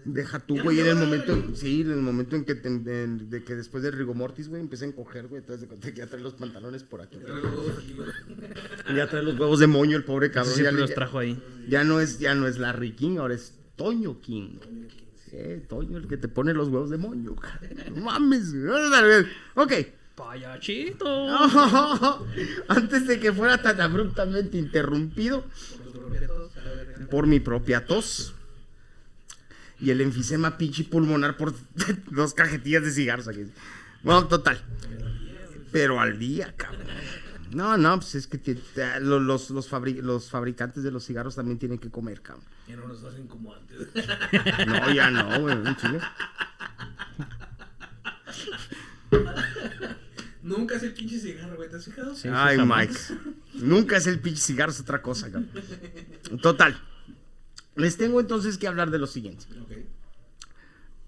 Deja tú, güey, en el momento, sí, en el momento en que, te- en- de que después del rigor mortis, güey, empecé a encoger, güey, entonces de que ya trae los pantalones por aquí. Güey. Ya trae los huevos de moño el pobre cabrón. Ya, Siempre le- los trajo ahí. ya no es, ya no es Larry King, ahora es Toño King. Sí, Toño, el que te pone los huevos de moño. No mames, güey. Ok. Payachito. [laughs] Antes de que fuera tan abruptamente interrumpido Por mi propia tos y el enfisema pinche pulmonar por [laughs] dos cajetillas de cigarros aquí. Bueno, total. Pero al día, cabrón. No, no, pues es que te- los, los, fabri- los fabricantes de los cigarros también tienen que comer, cabrón. Ya no nos hacen como antes. [laughs] No, ya no, güey, en Chile. [laughs] Nunca es el pinche cigarro, güey. ¿Te has fijado? Sí, Ay. Mike. Nunca es el pinche cigarro, es otra cosa, cabrón. Total. Les tengo entonces que hablar de lo siguiente. Ok.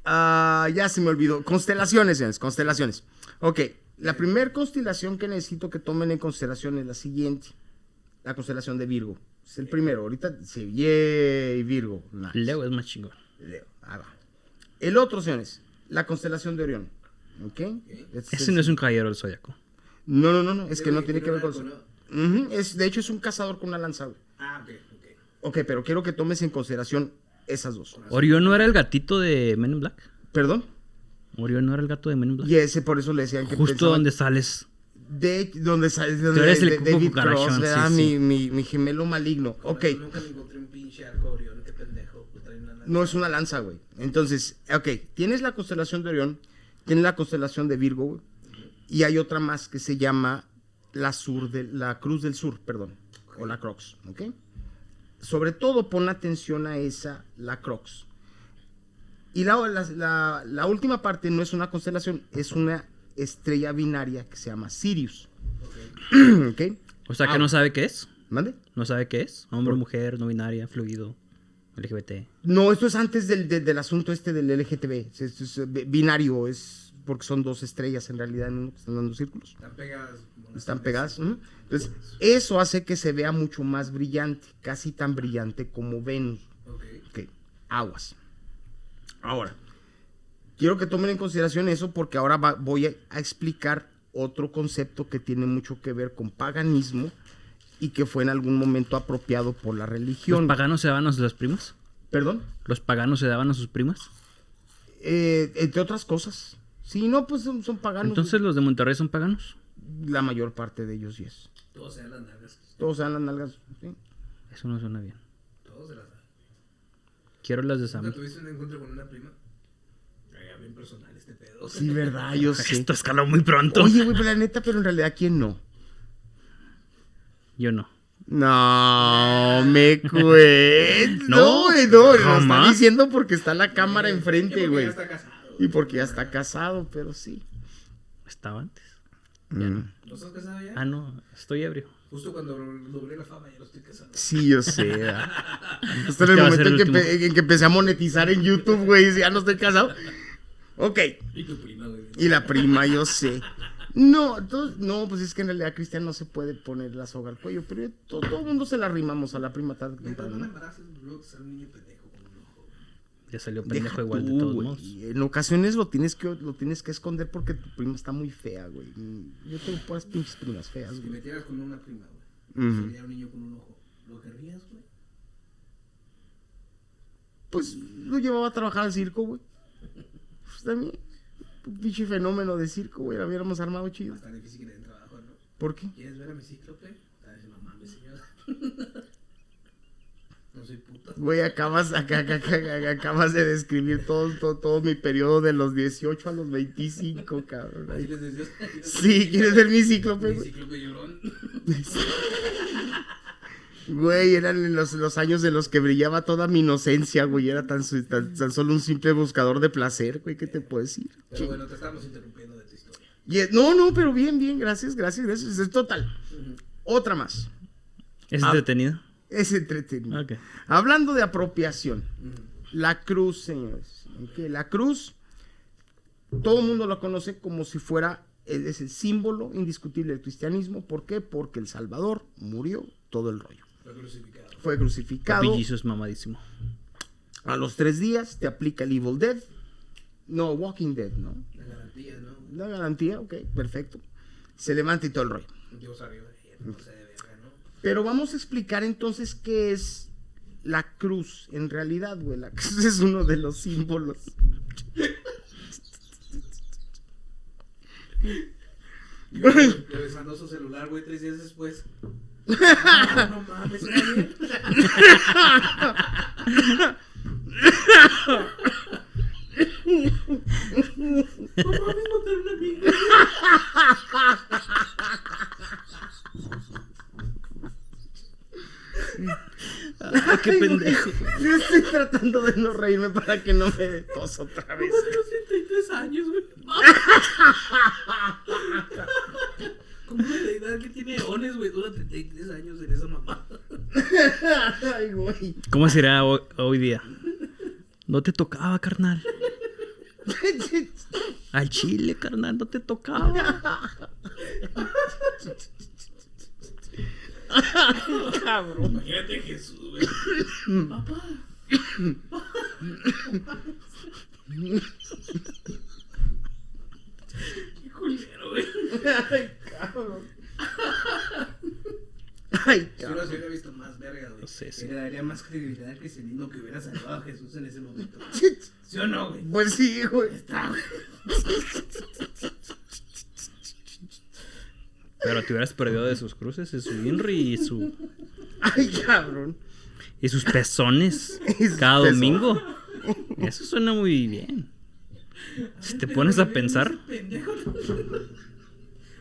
Ah, ya se me olvidó. Constelaciones, señores, constelaciones. Ok, la primera constelación que necesito que tomen en consideración es la siguiente. La constelación de Virgo. Es el primero. Ahorita, sí, yay, Virgo. Nice. Leo es más chingón. Leo. Ahí va. El otro, señores, la constelación de Orión. ¿Ok? Este Ese no es un caballero del zodiaco. No, no, no, no, es que no tiene que ver con eso. Ujú, es, de hecho, es un cazador con una lanza. güey. Ah, ok, ok. Ok, pero quiero que tomes en consideración esas dos. ¿Orión no era el gatito de Men in Black? ¿Perdón? ¿Orión no era el gato de Men in Black? Y ese por eso le decían que Justo pensaban- donde sales. De donde sale donde eres el de- David Cross, ¿verdad? sí, sí. Mi, mi, mi gemelo maligno. Ok, nunca me encontré un pinche arco Orión, qué pendejo. pues, trae una lanza. no es una lanza, güey. Entonces, ok, tienes la constelación de Orión, tienes la constelación de Virgo, güey, y hay otra más que se llama la sur de la Cruz del Sur, perdón, o la Crox, ¿ok? Sobre todo pon atención a esa, la Crox. Y la, la, la- la última parte no es una constelación, es una estrella binaria que se llama Sirius. ¿Ok? [clears throat] O sea que Ah. no sabe qué es. ¿Mande? No sabe qué es. Hombre, mujer, no binaria, fluido, LGBT. No, esto es antes del, del- del asunto este del LGTB. Es, es- es, binario, es porque son dos estrellas en realidad en uno que están dando círculos. Están pegadas. Están pegadas. Entonces, eso hace que se vea mucho más brillante, casi tan brillante como Venus. Ok. Ok, aguas. Ahora, quiero que tomen en consideración eso porque ahora va- voy a, a explicar otro concepto que tiene mucho que ver con paganismo y que fue en algún momento apropiado por la ¿Los religión. paganos se daban a sus primas? ¿Perdón? ¿Los paganos se daban a sus primas? Eh, entre otras cosas. Sí, no, pues son, son paganos. Entonces los de Monterrey son paganos. La mayor parte de ellos, yes. Todos se dan las nalgas. Todos se dan las nalgas. ¿sí? Eso no suena bien. Todos se las dan. Quiero las de Sammy. ¿Nunca tuviste un encuentro con una prima? Ay, bien personal este pedo. Sí, verdad, yo [laughs] sé. Esto escaló muy pronto. Oye, güey, pero la neta, pero en realidad, ¿quién no? Yo no. No, me cuento. No, No, güey, no, lo está diciendo porque está la cámara Y enfrente, porque güey. Ya está casado. Y porque ya está casado, pero sí. Estaba antes. Mm. ¿No estás casado ya? Ah, no. Estoy ebrio. Justo cuando doblé la fama ya lo estoy casado. Sí, yo sé. Justo [laughs] en el Este momento en que, último. empe- en que empecé a monetizar en YouTube, güey, y ya no estoy casado. Ok. Y tu prima, güey. Y la prima, yo sé. No, entonces- no, pues es que en realidad Cristian no se puede poner la soga al cuello, pero to- todo, el mundo se la arrimamos a la prima tarde temprano, no me ¿no? embaraces, luego te sale un niño pendejo con un ojo. Ya salió Deja pendejo igual de tú, todos güey. modos. En ocasiones lo tienes que lo tienes que esconder porque tu prima está muy fea, güey. Mm, Yo tengo puras pinches primas feas, Si güey. metieras con una prima, güey. Ujú. Sería un niño con un ojo. ¿Lo querrías, güey? Pues lo llevaba a trabajar al circo, güey. Pues también. Pinche fenómeno de circo, güey. Lo hubiéramos armado chido. Está difícil que le den trabajo, ¿no? ¿Por qué? ¿Quieres ver a mi cíclope? Ah, dice, no mames, señor. [laughs] No soy puta. Güey, acabas, acá- acá- acá- acabas de describir todo, todo, todo mi periodo de los 18 a los 25, cabrón. Así les decía. Sí, ¿quieres ver mi cíclope? Mi cíclope llorón. [laughs] Güey, eran en los, los años en los que brillaba toda mi inocencia, güey. Era tan, tan, tan solo un simple buscador de placer, güey. ¿Qué te puedo decir? Pero bueno, te estamos interrumpiendo de tu historia. No, no, pero bien, bien, gracias, gracias, gracias. Es total. Otra más. ¿Es Ah. entretenido? Es entretenido. Ok. Hablando de apropiación. La cruz, señores. La cruz, todo el mundo la conoce como si fuera, es el símbolo indiscutible del cristianismo. ¿Por qué? Porque el Salvador murió, todo el rollo. Fue crucificado. Fue crucificado. Papi Jesus mamadísimo. A los tres días te aplica el Evil Dead. No, Walking Dead, ¿no? La garantía, ¿no? La garantía, ok, perfecto. Se levanta y todo el rollo. Dios arriba. eh, No sé de verga, ¿no? Pero vamos a explicar entonces qué es la cruz. En realidad, güey, la [laughs] cruz es uno de los símbolos. Revisando su celular, güey, tres días después. No mames, ¿está bien? No mames, matar a una amiga. Ay, qué pendejo. Yo estoy tratando de no reírme para que no me tos otra vez. Como de los 33 años, güey. [laughs] Como una deidad que tiene eones, güey. Dura 33 años en esa mamá. [laughs] Ay, güey. ¿Cómo será hoy, hoy día? No te tocaba, carnal. Al chile, carnal, no te tocaba. Cabrón. Imagínate Jesús, güey. Papá. [laughs] Qué culero, güey. Ay, cabrón. Si se hubiera visto más verga, güey. No sé, sí. Le daría más credibilidad al cristianismo que hubiera salvado a Jesús en ese momento. [laughs] ¿Sí o no, güey? Pues sí, güey. Está, güey. Pero te hubieras perdido de sus cruces, de su INRI y su Ay, cabrón. y sus pezones [laughs] Y sus cada domingo. Eso suena muy bien. Si te pones a pensar,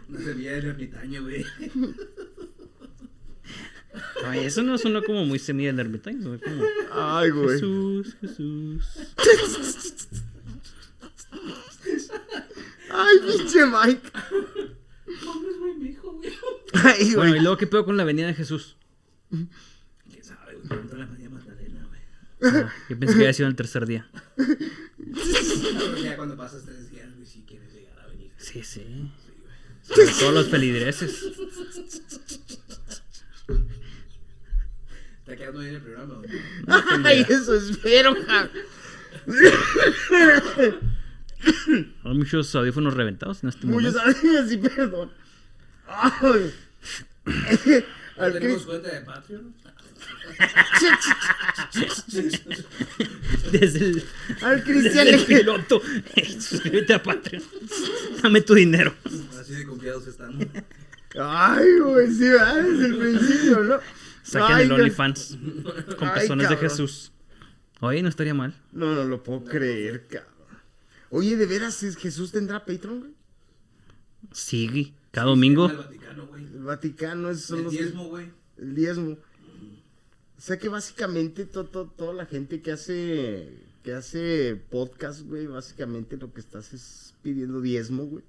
Pendejo. Una semilla del ermitaño, güey. [laughs] ay, eso no suena como muy semilla del ermitaño, suena como Ay, güey. Jesús, Jesús. [laughs] Ay, pinche Mike. Mames, güey, mi hijo, güey. Ay, Bueno, y güey. luego qué pedo con la venida de Jesús. ¿Quién sabe, güey? Pregúntale a María Magdalena, güey. Ah, yo pensé que había sido el tercer día. No, [laughs] ya cuando pasas tres días, güey, si quieres llegar a venir. Sí, sí. Sobre todo los feligreses. Está quedando bien el programa, güey. Ay, eso espero. Hay muchos audífonos reventados en este Muchos momento. años sí, perdón. Ay. ¿No tenemos cuenta de Patreon? Desde el, al Cristian desde el piloto. Suscríbete a Patreon. Dame tu dinero. Así de confiados estamos. Ay, güey, sí, ¿verdad? desde el principio, ¿no? Saquen Ay, el no- OnlyFans con Ay, pezones de. Jesús. Oye, no estaría mal. No, no lo puedo creer, cabrón. Oye, ¿de veras es- Jesús tendrá Patreon, güey? Sí, cada domingo. El Vaticano, güey. El Vaticano, esos son El los... diezmo, güey. El diezmo. O sea que básicamente to- to- toda la gente que hace que hace podcast, güey, básicamente lo que estás es pidiendo diezmo, güey.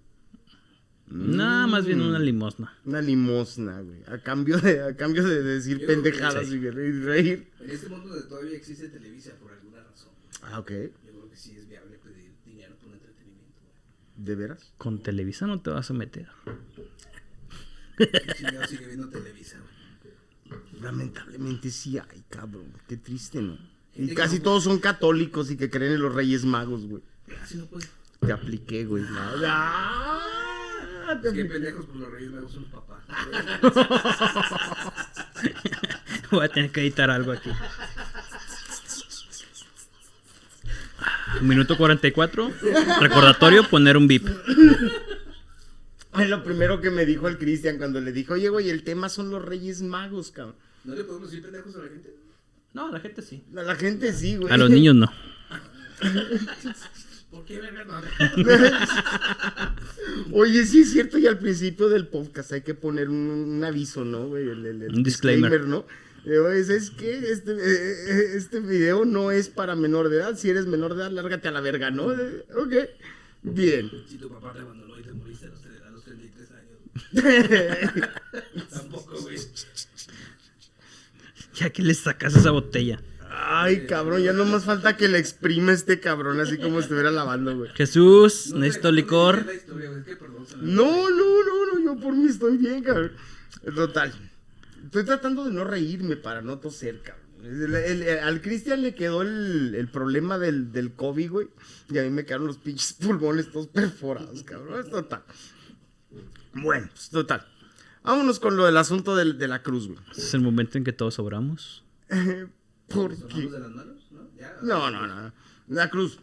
Nada, más bien Mm. una limosna. Una limosna, güey. A cambio de, a cambio de decir Yo pendejadas sí. y reír. En este mundo donde todavía existe Televisa por alguna razón. Ah, ok. Yo creo que sí es viable pedir dinero por entretenimiento, güey. ¿De veras? Con Televisa no te vas a meter. ¿Qué chingado sigue viendo Televisa, güey? Lamentablemente sí hay, cabrón. Qué triste, ¿no? Y Gente que casi todos son católicos y que creen en los Reyes Magos, güey. Así no puede. Te apliqué, güey. No. Ah, que apliqué. pendejos por los reyes me gustan los papás. [laughs] Voy a tener que editar algo aquí. Minuto 44. Recordatorio, poner un bip. Es lo primero que me dijo el Cristian cuando le dijo, oye, güey, el tema son los Reyes Magos, cabrón. ¿No le podemos decir pendejos a la gente? No, la gente sí. La, la gente sí, güey. A los niños no. [laughs] ¿Por qué verga no? [laughs] Oye, sí es cierto, y al principio del podcast hay que poner un, un aviso, ¿no, güey? El, el- el Un disclaimer. ¿no? Eh, oye, ¿sabes qué? Este, eh, eh, este video no es para menor de edad. Si eres menor de edad, lárgate a la verga, ¿no? Ok. Bien. Si tu papá te abandonó y te moriste a los, a los 33 años. Tampoco, güey. Ya que le sacas esa botella. Ay, cabrón, ya no más falta que le exprime este cabrón así como estuviera lavando, güey. Jesús, No, necesito no, no, licor. no, la historia, güey, es que perdón, se me- No, no, no, no, yo por mí estoy bien, cabrón. Total. Estoy tratando de no reírme para no toser, cabrón. El- el- el- al Cristian le quedó el, el problema del, del COVID, güey. Y a mí me quedaron los pinches pulmones todos perforados, cabrón. Es total. Bueno, pues total. Vámonos con lo del asunto del- de la cruz, güey. Es el momento en que todos obramos. ¿Por ¿Nos qué? tomamos de las manos? ¿No? Ya. No, no, no. La cruz.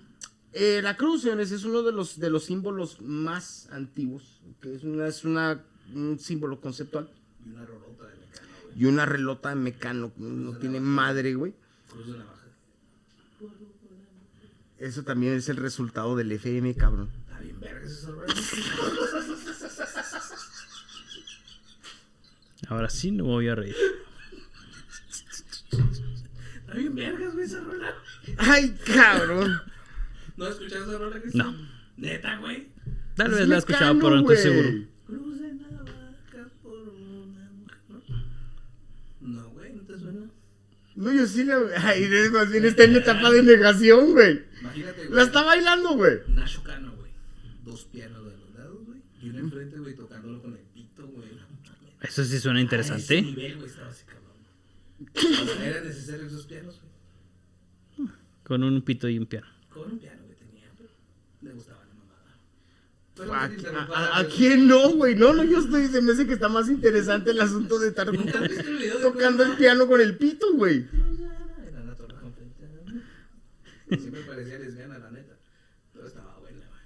Eh, la cruz, señores, es uno de los, de los símbolos más antiguos. que es una, es una, un símbolo conceptual. Y una rolota de mecano, güey. Y una relota de mecano. No tiene madre, güey. Cruz de navaja. Eso también es el resultado del FM, cabrón. Está bien verga ese rola. [laughs] Ahora sí no voy a reír. Está bien vergas, güey, esa rola. ¡Ay, cabrón! ¿No has escuchado esa rola, Cristian? No. Neta, güey. Tal Es vez la he escuchado, pero no estoy seguro. Cruz de navaja por una mujer. ¿no? Güey, no te suena. No, yo sí la... Ay, más bien está en etapa de negación, güey. Imagínate, güey. La está bailando, güey. Nacho Cano, güey. Dos pianos de los lados, güey. Y uno enfrente, güey, tocándolo con el pito, güey. Eso sí suena A ese interesante. nivel, güey, estaba ese cabrón. O sea, Eran necesarios esos pianos, güey. Con un pito y un piano. Con un piano que tenía, pero le gustaba la mamada. Pero ¿A, no a- a güey. quién no, güey? No, no, yo estoy... Se me hace que está más interesante el asunto de estar ¿Nunca has visto el video de tocando el piano con el pito, güey. Siempre parecía lesbiana, la neta. Pero estaba buena, güey.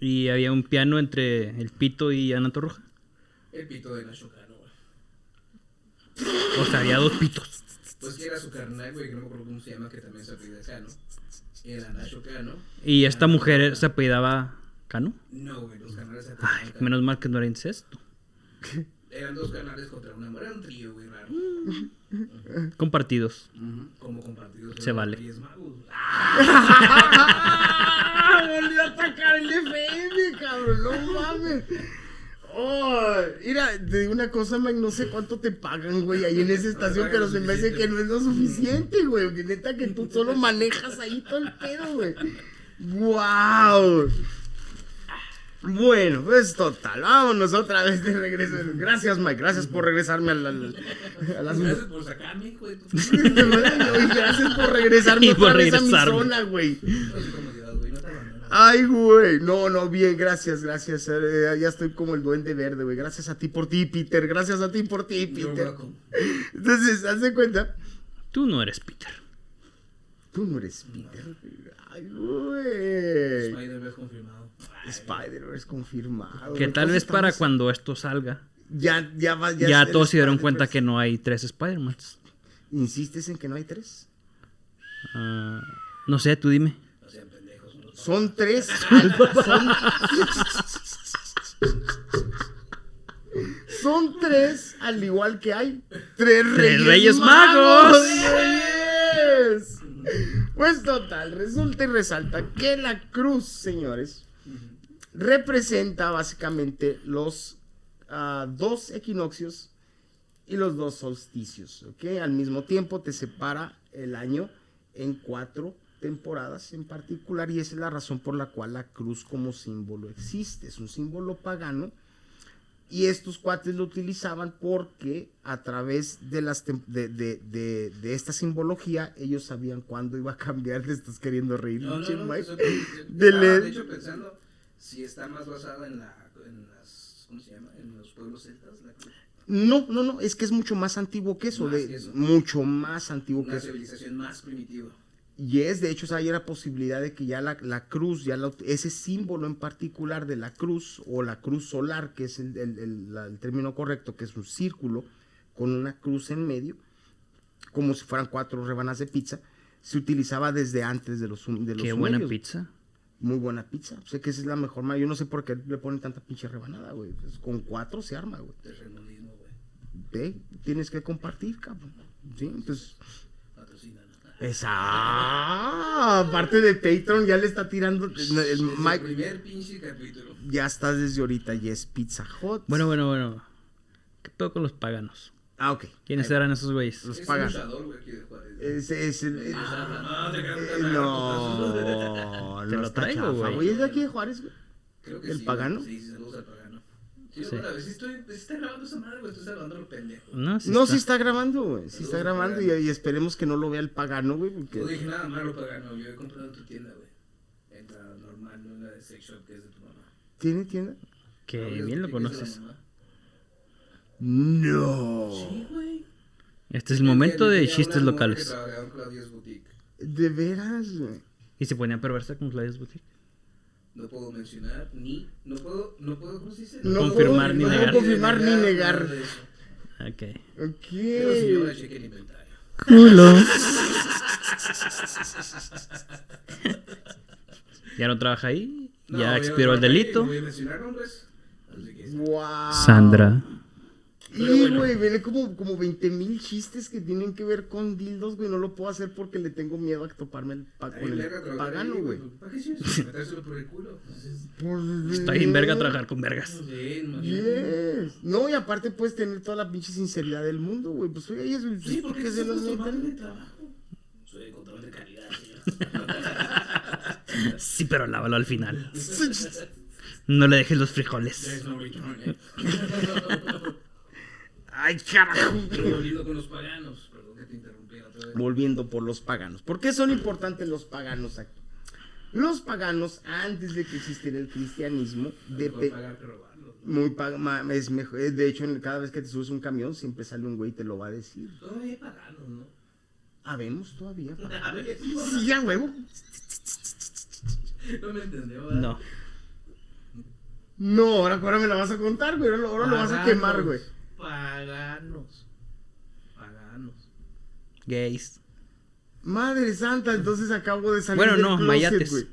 Y había un piano entre el pito y Ana Torroja. El pito de Nacho Cano, güey. O sea, había dos pitos. Pues que era su carnal, güey, que no me acuerdo cómo se llama, que también se apellida Cano. Era Nacho Cano. Y esta mujer se apellidaba Cano. No, güey, los canales se Ay, apellidaban Cano. menos mal que no era incesto. [laughs] Eran dos canales contra una mujer, era un trío, güey, raro. [laughs] Compartidos. Como compartidos. Se vale. Reyes Magos. ¡Ah! [laughs] [laughs] Volvió a atacar el FM, cabrón. No mames. Oh, mira, te digo una cosa, Mike, no sé cuánto te pagan, güey, ahí en esa estación, pero se me hace que no es lo suficiente, güey. Que neta que tú solo manejas ahí todo el pedo, güey. ¡Wow! Bueno, pues total, vámonos otra vez de regreso. Gracias, Mike, gracias por regresarme al, al, al asunto. Gracias por sacarme, hijo de tu. [laughs] Gracias por regresarme Y por otra vez a mi regresarme. zona, güey. Ay, güey. No, no, bien, gracias, gracias. Eh, ya estoy como el duende verde, güey. Gracias a ti por ti, Peter. Gracias a ti por ti, Peter. Entonces, haz de cuenta. Tú no eres Peter. Tú no eres Peter. Ay, güey. Spider-Man confirmado. Spider-Verse confirmado. Que tal vez para cuando esto salga, Ya, ya va. ya, Ya, es el todos se dieron cuenta que no hay tres Spider-Mans. ¿Insistes en que no hay tres? Ah, no sé, tú dime. No sean pendejos. Son tres. [laughs] son, son tres, al igual que hay tres reyes, Reyes Magos. Yes. Pues total, resulta y resalta que la cruz, señores, representa básicamente los ah, dos equinoccios y los dos solsticios, ¿ok? Al mismo tiempo te separa el año en cuatro temporadas en particular y esa es la razón por la cual la cruz como símbolo existe. Es un símbolo pagano y estos cuates lo utilizaban porque a través de, las de, de- de- de esta simbología ellos sabían cuándo iba a [laughs] cambiar. Te estás queriendo reír, No, no, Mike. de hecho, pensando si está más basada en, la, en las, ¿cómo se llama? En los pueblos celtas, la cruz. No, no, no, es que es mucho más antiguo que eso, Más de- que eso. mucho más antiguo que Una eso. civilización más primitiva. Y es, de hecho, o sea, hay la posibilidad de que ya la, la cruz, ya la- ese símbolo en particular de la cruz, o la cruz solar, que es el, el- el- la- el término correcto, que es un círculo con una cruz en medio, como si fueran cuatro rebanadas de pizza, se utilizaba desde antes de los, de los Qué buena pizza. Muy buena pizza. Sé que esa es la mejor. ma- Yo no sé por qué le ponen tanta pinche rebanada, güey. Pues con cuatro se arma, güey. Terremonismo, güey. Ve, tienes que compartir, cabrón. Sí, entonces. Patrocínanos. Esa. Aparte de Patreon, ya le está tirando. El, el Mike, primer pinche capítulo. ya estás desde ahorita, y es Pizza Hut. Bueno, bueno, bueno. ¿Qué pedo con los paganos? Ah, ok. ¿Quiénes eran esos güeyes? Los Es pagan. un luchador, güey, aquí de Juárez. Es, es, el- eh, cago, no, no lo está traigo, chafa, güey. ¿Es de aquí de Juárez, güey? Creo que ¿El sí, pagano? Sí, saludos al pagano. Sí, Sí. sí. a ver si estoy, si está grabando esa madre, güey, estoy salvando lo pendejo. No, sí no, está. sí está grabando, güey. Sí está grabando y, y esperemos que no lo vea el pagano, güey. No Porque... dije nada malo pagano, yo he comprado en tu tienda, güey. Entra normal, no en la de sex shop que es de tu mamá. ¿Tiene tienda? Que bien lo es la conoces. No. Sí, güey. Este es el momento de chistes locales. De veras, güey. ¿Y se ponía perversa con Claudia's Boutique? No puedo mencionar ni. No puedo. No puedo ¿Cómo se dice? No Confirmar puedo- ni no negar. puedo confirmar ni negar. Ok. Pero si yo Ok. la cheque el inventario. Culo. [laughs] ya no trabaja ahí. No, ya expiró el delito. No voy a mencionar nombres. Así que. Wow. Sandra. Y, bueno. güey, viene como, como 20 mil chistes que tienen que ver con dildos, güey. No lo puedo hacer porque le tengo miedo a toparme el pa- con el pagano, güey. ¿Para qué quieres metérselo por el culo? Entonces, Pues, Está bien verga trabajar con vergas. Sí, imagínate. Yes. No, y aparte puedes tener toda la pinche sinceridad del mundo, güey. Pues oye, es Sí, porque que es se los trabajo. Soy de control de calidad, señor. Sí, pero lávalo al final. [laughs] No le dejes los frijoles. [laughs] There's no return, eh. Ay, carajo. Volviendo con los paganos. Perdón que te interrumpiera otra vez. Volviendo por los paganos. ¿Por qué son importantes los paganos aquí? Los paganos, antes de que existiera el cristianismo, de muy es mejor. eh, De hecho, cada vez que te subes un camión, siempre sale un güey y te lo va a decir. Todavía hay paganos, ¿no? Habemos todavía. [laughs] Sí, a huevo. No me entendió. ¿verdad? No. No, ahora, ahora me la vas a contar, güey. Ahora, lo- ahora lo vas a quemar, güey. Paganos. Paganos. Gays. Madre santa, entonces acabo de salir Bueno, del no, closet, mayates. güey.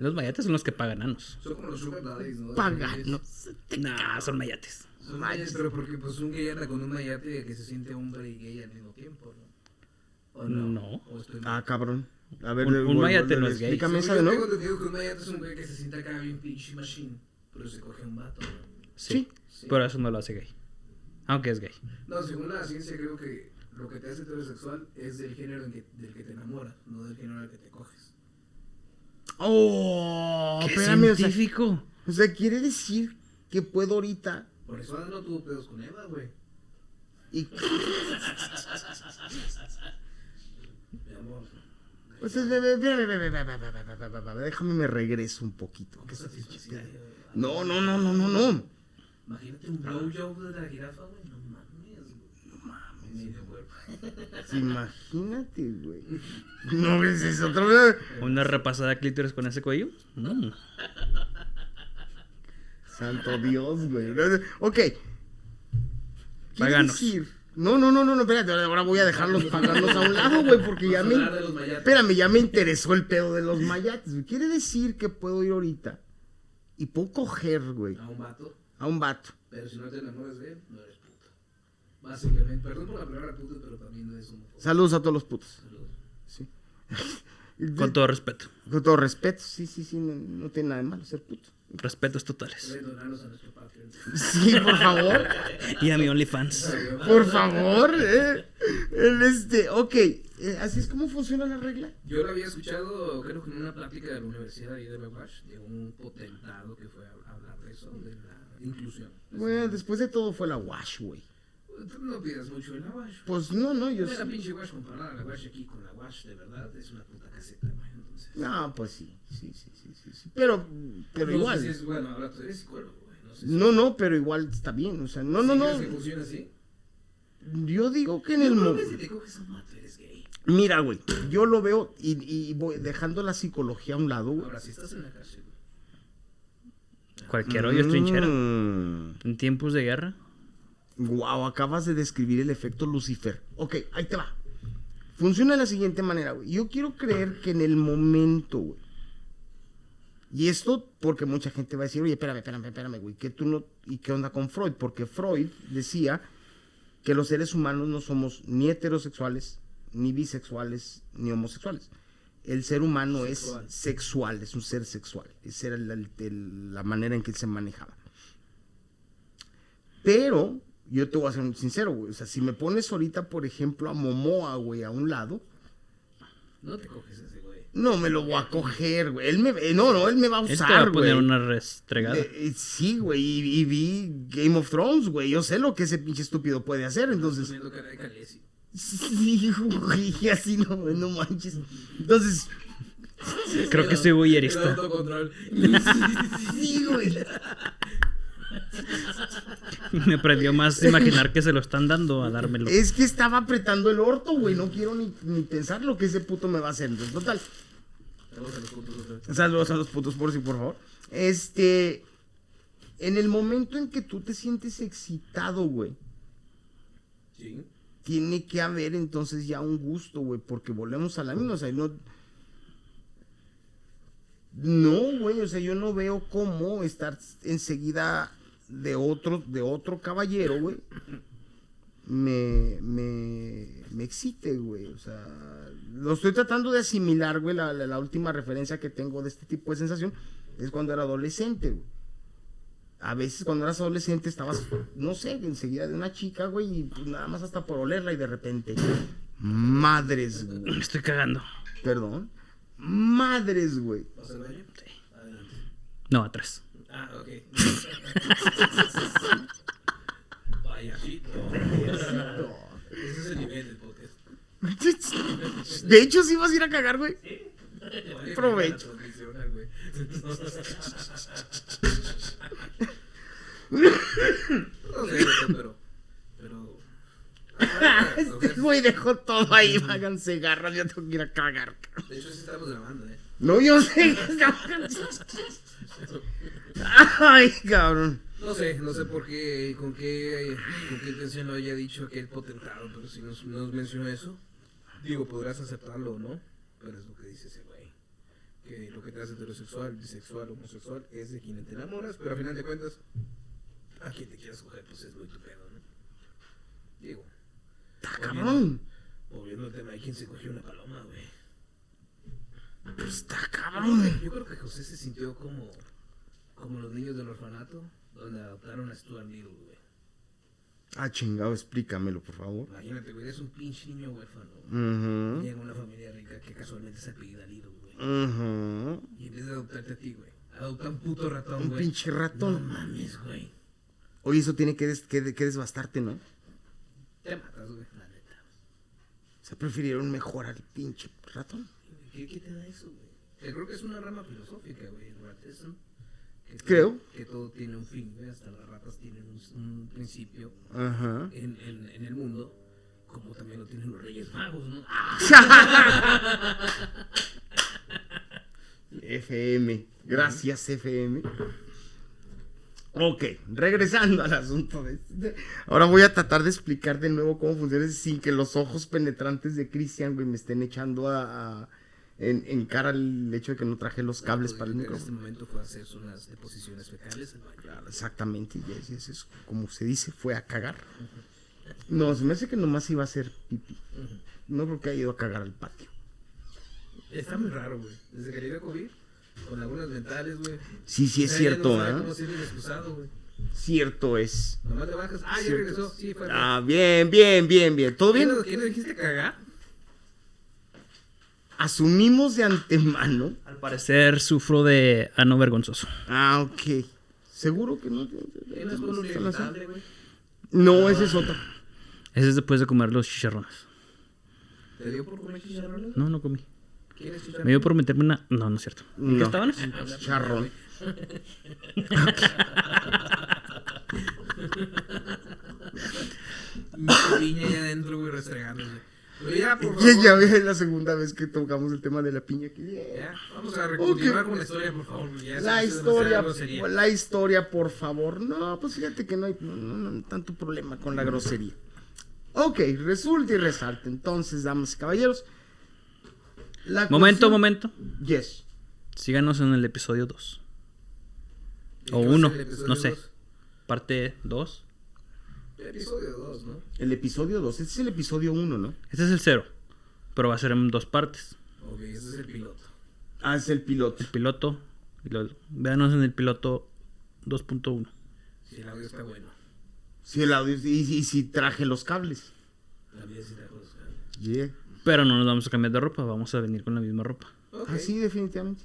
Los mayates son los que pagan anos. Son como los sugar daddies, ¿no? Paganos. Nah, son mayates. Son mayas, pero porque pues un gay anda con un mayate que se siente hombre y gay al mismo tiempo, ¿no? ¿O no? No. ¿O estoy? Ah, cabrón. A ver, Un- un mayate no es gay. Explícame Según esa yo de tengo nuevo. entendido que un mayate es un güey que se siente acá bien pinche machine, pero se coge un vato, ¿no? Sí. Sí. Pero eso no lo hace gay. Aunque es gay. No, según la ciencia creo que lo que te hace heterosexual es del género del que te enamoras, no del género al que te coges. ¡Oh! ¿Qué científico! O sea, quiere decir que puedo ahorita... Por eso no tuvo pedos con Eva, güey. Y... Mi. O sea, déjame me regreso un poquito. No, no, no, no, no, no. Imagínate un blowjob de la jirafa, güey. No mames, güey. No mames. Medio cuerpo. Sí, Imagínate, güey. [laughs] No ves eso otra vez. ¿Una repasada de clítoris con ese cuello? Mm. Santo Dios, güey. Ok. Paganos. decir- No, no, no, no, no, espérate. Ahora voy a dejar los paganos a un lado, güey, porque ya me. Espérame, ya me interesó el pedo de los mayates. güey. Quiere decir que puedo ir ahorita y puedo coger, güey, A un vato. A un vato. Pero si no te enamoras de él, no eres puta. Básicamente. Perdón por la palabra puta, pero también no es homofóbico. Saludos a todos los putos. Saludos. Sí. [laughs] Con todo respeto. Con todo respeto, sí, sí, sí, no, no tiene nada de malo ser puto. Respetos totales. A. Sí, por favor. Y a mi OnlyFans. Por favor, eh. El este, ok. eh, ¿Así es como funciona la regla? Yo lo había escuchado, creo que en una plática de la universidad ahí de Wash, de un potentado que fue a hablar de eso, de la inclusión. Bueno, después de todo fue la wash, güey. Tú no pidas mucho en la Wash. Pues no, no, yo la sí. pinche Wash comparada a la Wash aquí con la Wash de verdad es una puta caseta, güey. Entonces. No, pues sí, sí, sí, sí, sí, sí. Pero, pero no igual. Sé si es, bueno, ahora tú eres psicólogo, güey. No sé si- No, no, pero igual está bien, o sea, no, no, ¿Sí no. crees que funciona así? Yo digo que en el creo mo- que si te coges a mato eres gay. Mira, güey, yo lo veo y, y voy dejando la psicología a un lado, güey. Ahora, si estás en la cárcel. Cualquier hoyo es trinchera. Mm. En tiempos de guerra. Wow, acabas de describir el efecto Lucifer. Ok, ahí te va. Funciona de la siguiente manera, güey. Yo quiero creer que en el momento, güey. Y esto porque mucha gente va a decir, oye, espérame, espérame, espérame, güey, que tú no... ¿Y qué onda con Freud? Porque Freud decía que los seres humanos no somos ni heterosexuales, ni bisexuales, ni homosexuales. El ser humano Sexual. es sexual, es un ser sexual. Esa era la, manera en que él se manejaba. Pero, yo te voy a ser muy sincero, güey. O sea, si me pones ahorita, por ejemplo, a Momoa, güey, a un lado, No te coges ese, güey. no me lo voy a coger, güey. Él me, no, no, él me va a Él te va usar, a poner güey. una restregada. Eh, eh, sí, güey, y, y vi Game of Thrones, güey. Yo sé lo que ese pinche estúpido puede hacer, entonces. Cara de. Sí, güey, [laughs] así no, no manches. Entonces, Creo que soy autocontrol. sí, güey. [laughs] Me prendió más imaginar que se lo están dando a dármelo. Es que estaba apretando el orto, güey. No quiero ni, ni pensar lo que ese puto me va a hacer. Entonces, total. Vamos a los vez. Saludos a los putos por sí, por favor. Este. En el momento en que tú te sientes excitado, güey, Sí. Tiene que haber entonces ya un gusto, güey, porque volvemos a la misma, o sea, no... No, güey, o sea, yo no veo cómo estar enseguida de otro, de otro caballero, güey, me, me, me excite, güey, o sea, lo estoy tratando de asimilar, güey, la, la- la última referencia que tengo de este tipo de sensación es cuando era adolescente, güey. A veces cuando eras adolescente estabas, no sé, enseguida de una chica, güey, y pues nada más hasta por olerla y de repente, madres, güey. Me estoy cagando. Perdón. Madres, güey. ¿Vas al baño? Sí. Adelante. No, atrás. Ah, ok. [laughs] Payasito. Ese es el nivel del podcast. De hecho, sí vas a ir a cagar, güey. Vale, Provecho. No sé, pero. Pero. [laughs] Este güey dejó todo ahí, háganse garras, yo tengo que ir a cagar. De hecho, sí estamos grabando, ¿eh? No, yo sé. [laughs] Ay, cabrón. No sé, no sé por qué, con qué, con qué intención lo haya dicho aquel potentado, pero si nos, nos mencionó eso, digo, podrás aceptarlo o no, pero es lo que dice ese güey. Que lo que te hace heterosexual, bisexual, homosexual es de quien te enamoras, pero a final de cuentas, a quien te quieras coger, pues es muy tu pedo, ¿no? Digo, Está cabrón. volviendo al tema, hay quien se cogió una paloma, güey. Pues está cabrón. Yo creo que José se sintió como, como los niños del orfanato, donde adoptaron a Stuart Little, güey. Ah, chingado, explícamelo, por favor. Imagínate, güey, eres un pinche niño huérfano. Ujú. Llega una familia rica que casualmente se apellida Little, güey. Ujú. Y en vez de adoptarte a ti, güey, adopta un puto ratón, Un güey. pinche No ratón. mames, güey. Oye, eso tiene que, des- que, que desbastarte, ¿no? Te matas, güey, la neta. O sea, prefirieron mejor al pinche ratón. ¿Qué, qué te da eso, güey? Yo creo que es una rama filosófica, güey, el ratismo. Que todo- Creo. Que todo tiene un fin, güey. Hasta las ratas tienen un, un principio Ajá. en, en, en el mundo, como también lo tienen los Reyes Magos, ¿no? [laughs] FM. Gracias, FM. Ok, regresando al asunto de este. Ahora voy a tratar de explicar de nuevo cómo funciona sin que los ojos penetrantes de Cristian, güey, me estén echando a, a- en, en cara el hecho de que no traje los cables para el que En este micrófono. momento fue hacer unas deposiciones fecales. Claro, exactamente, y es, es- es como se dice, fue a cagar. No, se me hace que nomás iba a hacer pipí. No creo que haya ido a cagar al patio. Está muy raro, güey. Desde que le dio COVID, con lagunas mentales, güey. Sí, sí, es cierto, no sabe ¿eh? cómo ser inexcusado, güey. Cierto es. Nomás le bajas. Ah, ya regresó. Sí, fue. Ah, bien, bien, bien, bien. ¿Todo bien? ¿Quién le- ¿Quién le dijiste cagar? Asumimos de antemano. Al parecer sufro de ano vergonzoso. Ah, ok. ¿Seguro que no? ¿Tienes con un güey? No, ese es otro. Ese es después de comer los chicharrones. ¿Te dio por comer chicharrones? No, no comí. Me dio por meterme una. No, no es cierto. ¿En No. qué estaban? Charrón. Mi piña ahí adentro, güey, restregándose. Ya, Ya, es la segunda vez que tocamos el tema de la piña aquí. Vamos a continuar con la historia, por favor. ya La historia, la historia, por favor. No, pues fíjate que no hay, no, no- no hay tanto problema con la grosería. Ok, resulta y resalta. Entonces, damas y caballeros. La Momento, cuestión- momento. Yes. Síganos en el episodio 2. ¿Y O qué va a uno, ser el episodio no sé. dos? Parte 2. El episodio 2, ¿no? El episodio 2. Este es el episodio 1, ¿no? Este es el 0. Pero va a ser en dos partes. Ok, ese es el piloto. Ah, es el piloto. El piloto. Y véanos en el piloto 2.1. Si el audio está bueno. Sí, el audio. Y, y si traje los cables. También si te acuerdas. Yeah. Pero no nos vamos a cambiar de ropa. Vamos a venir con la misma ropa. Ok. Ah, sí, definitivamente.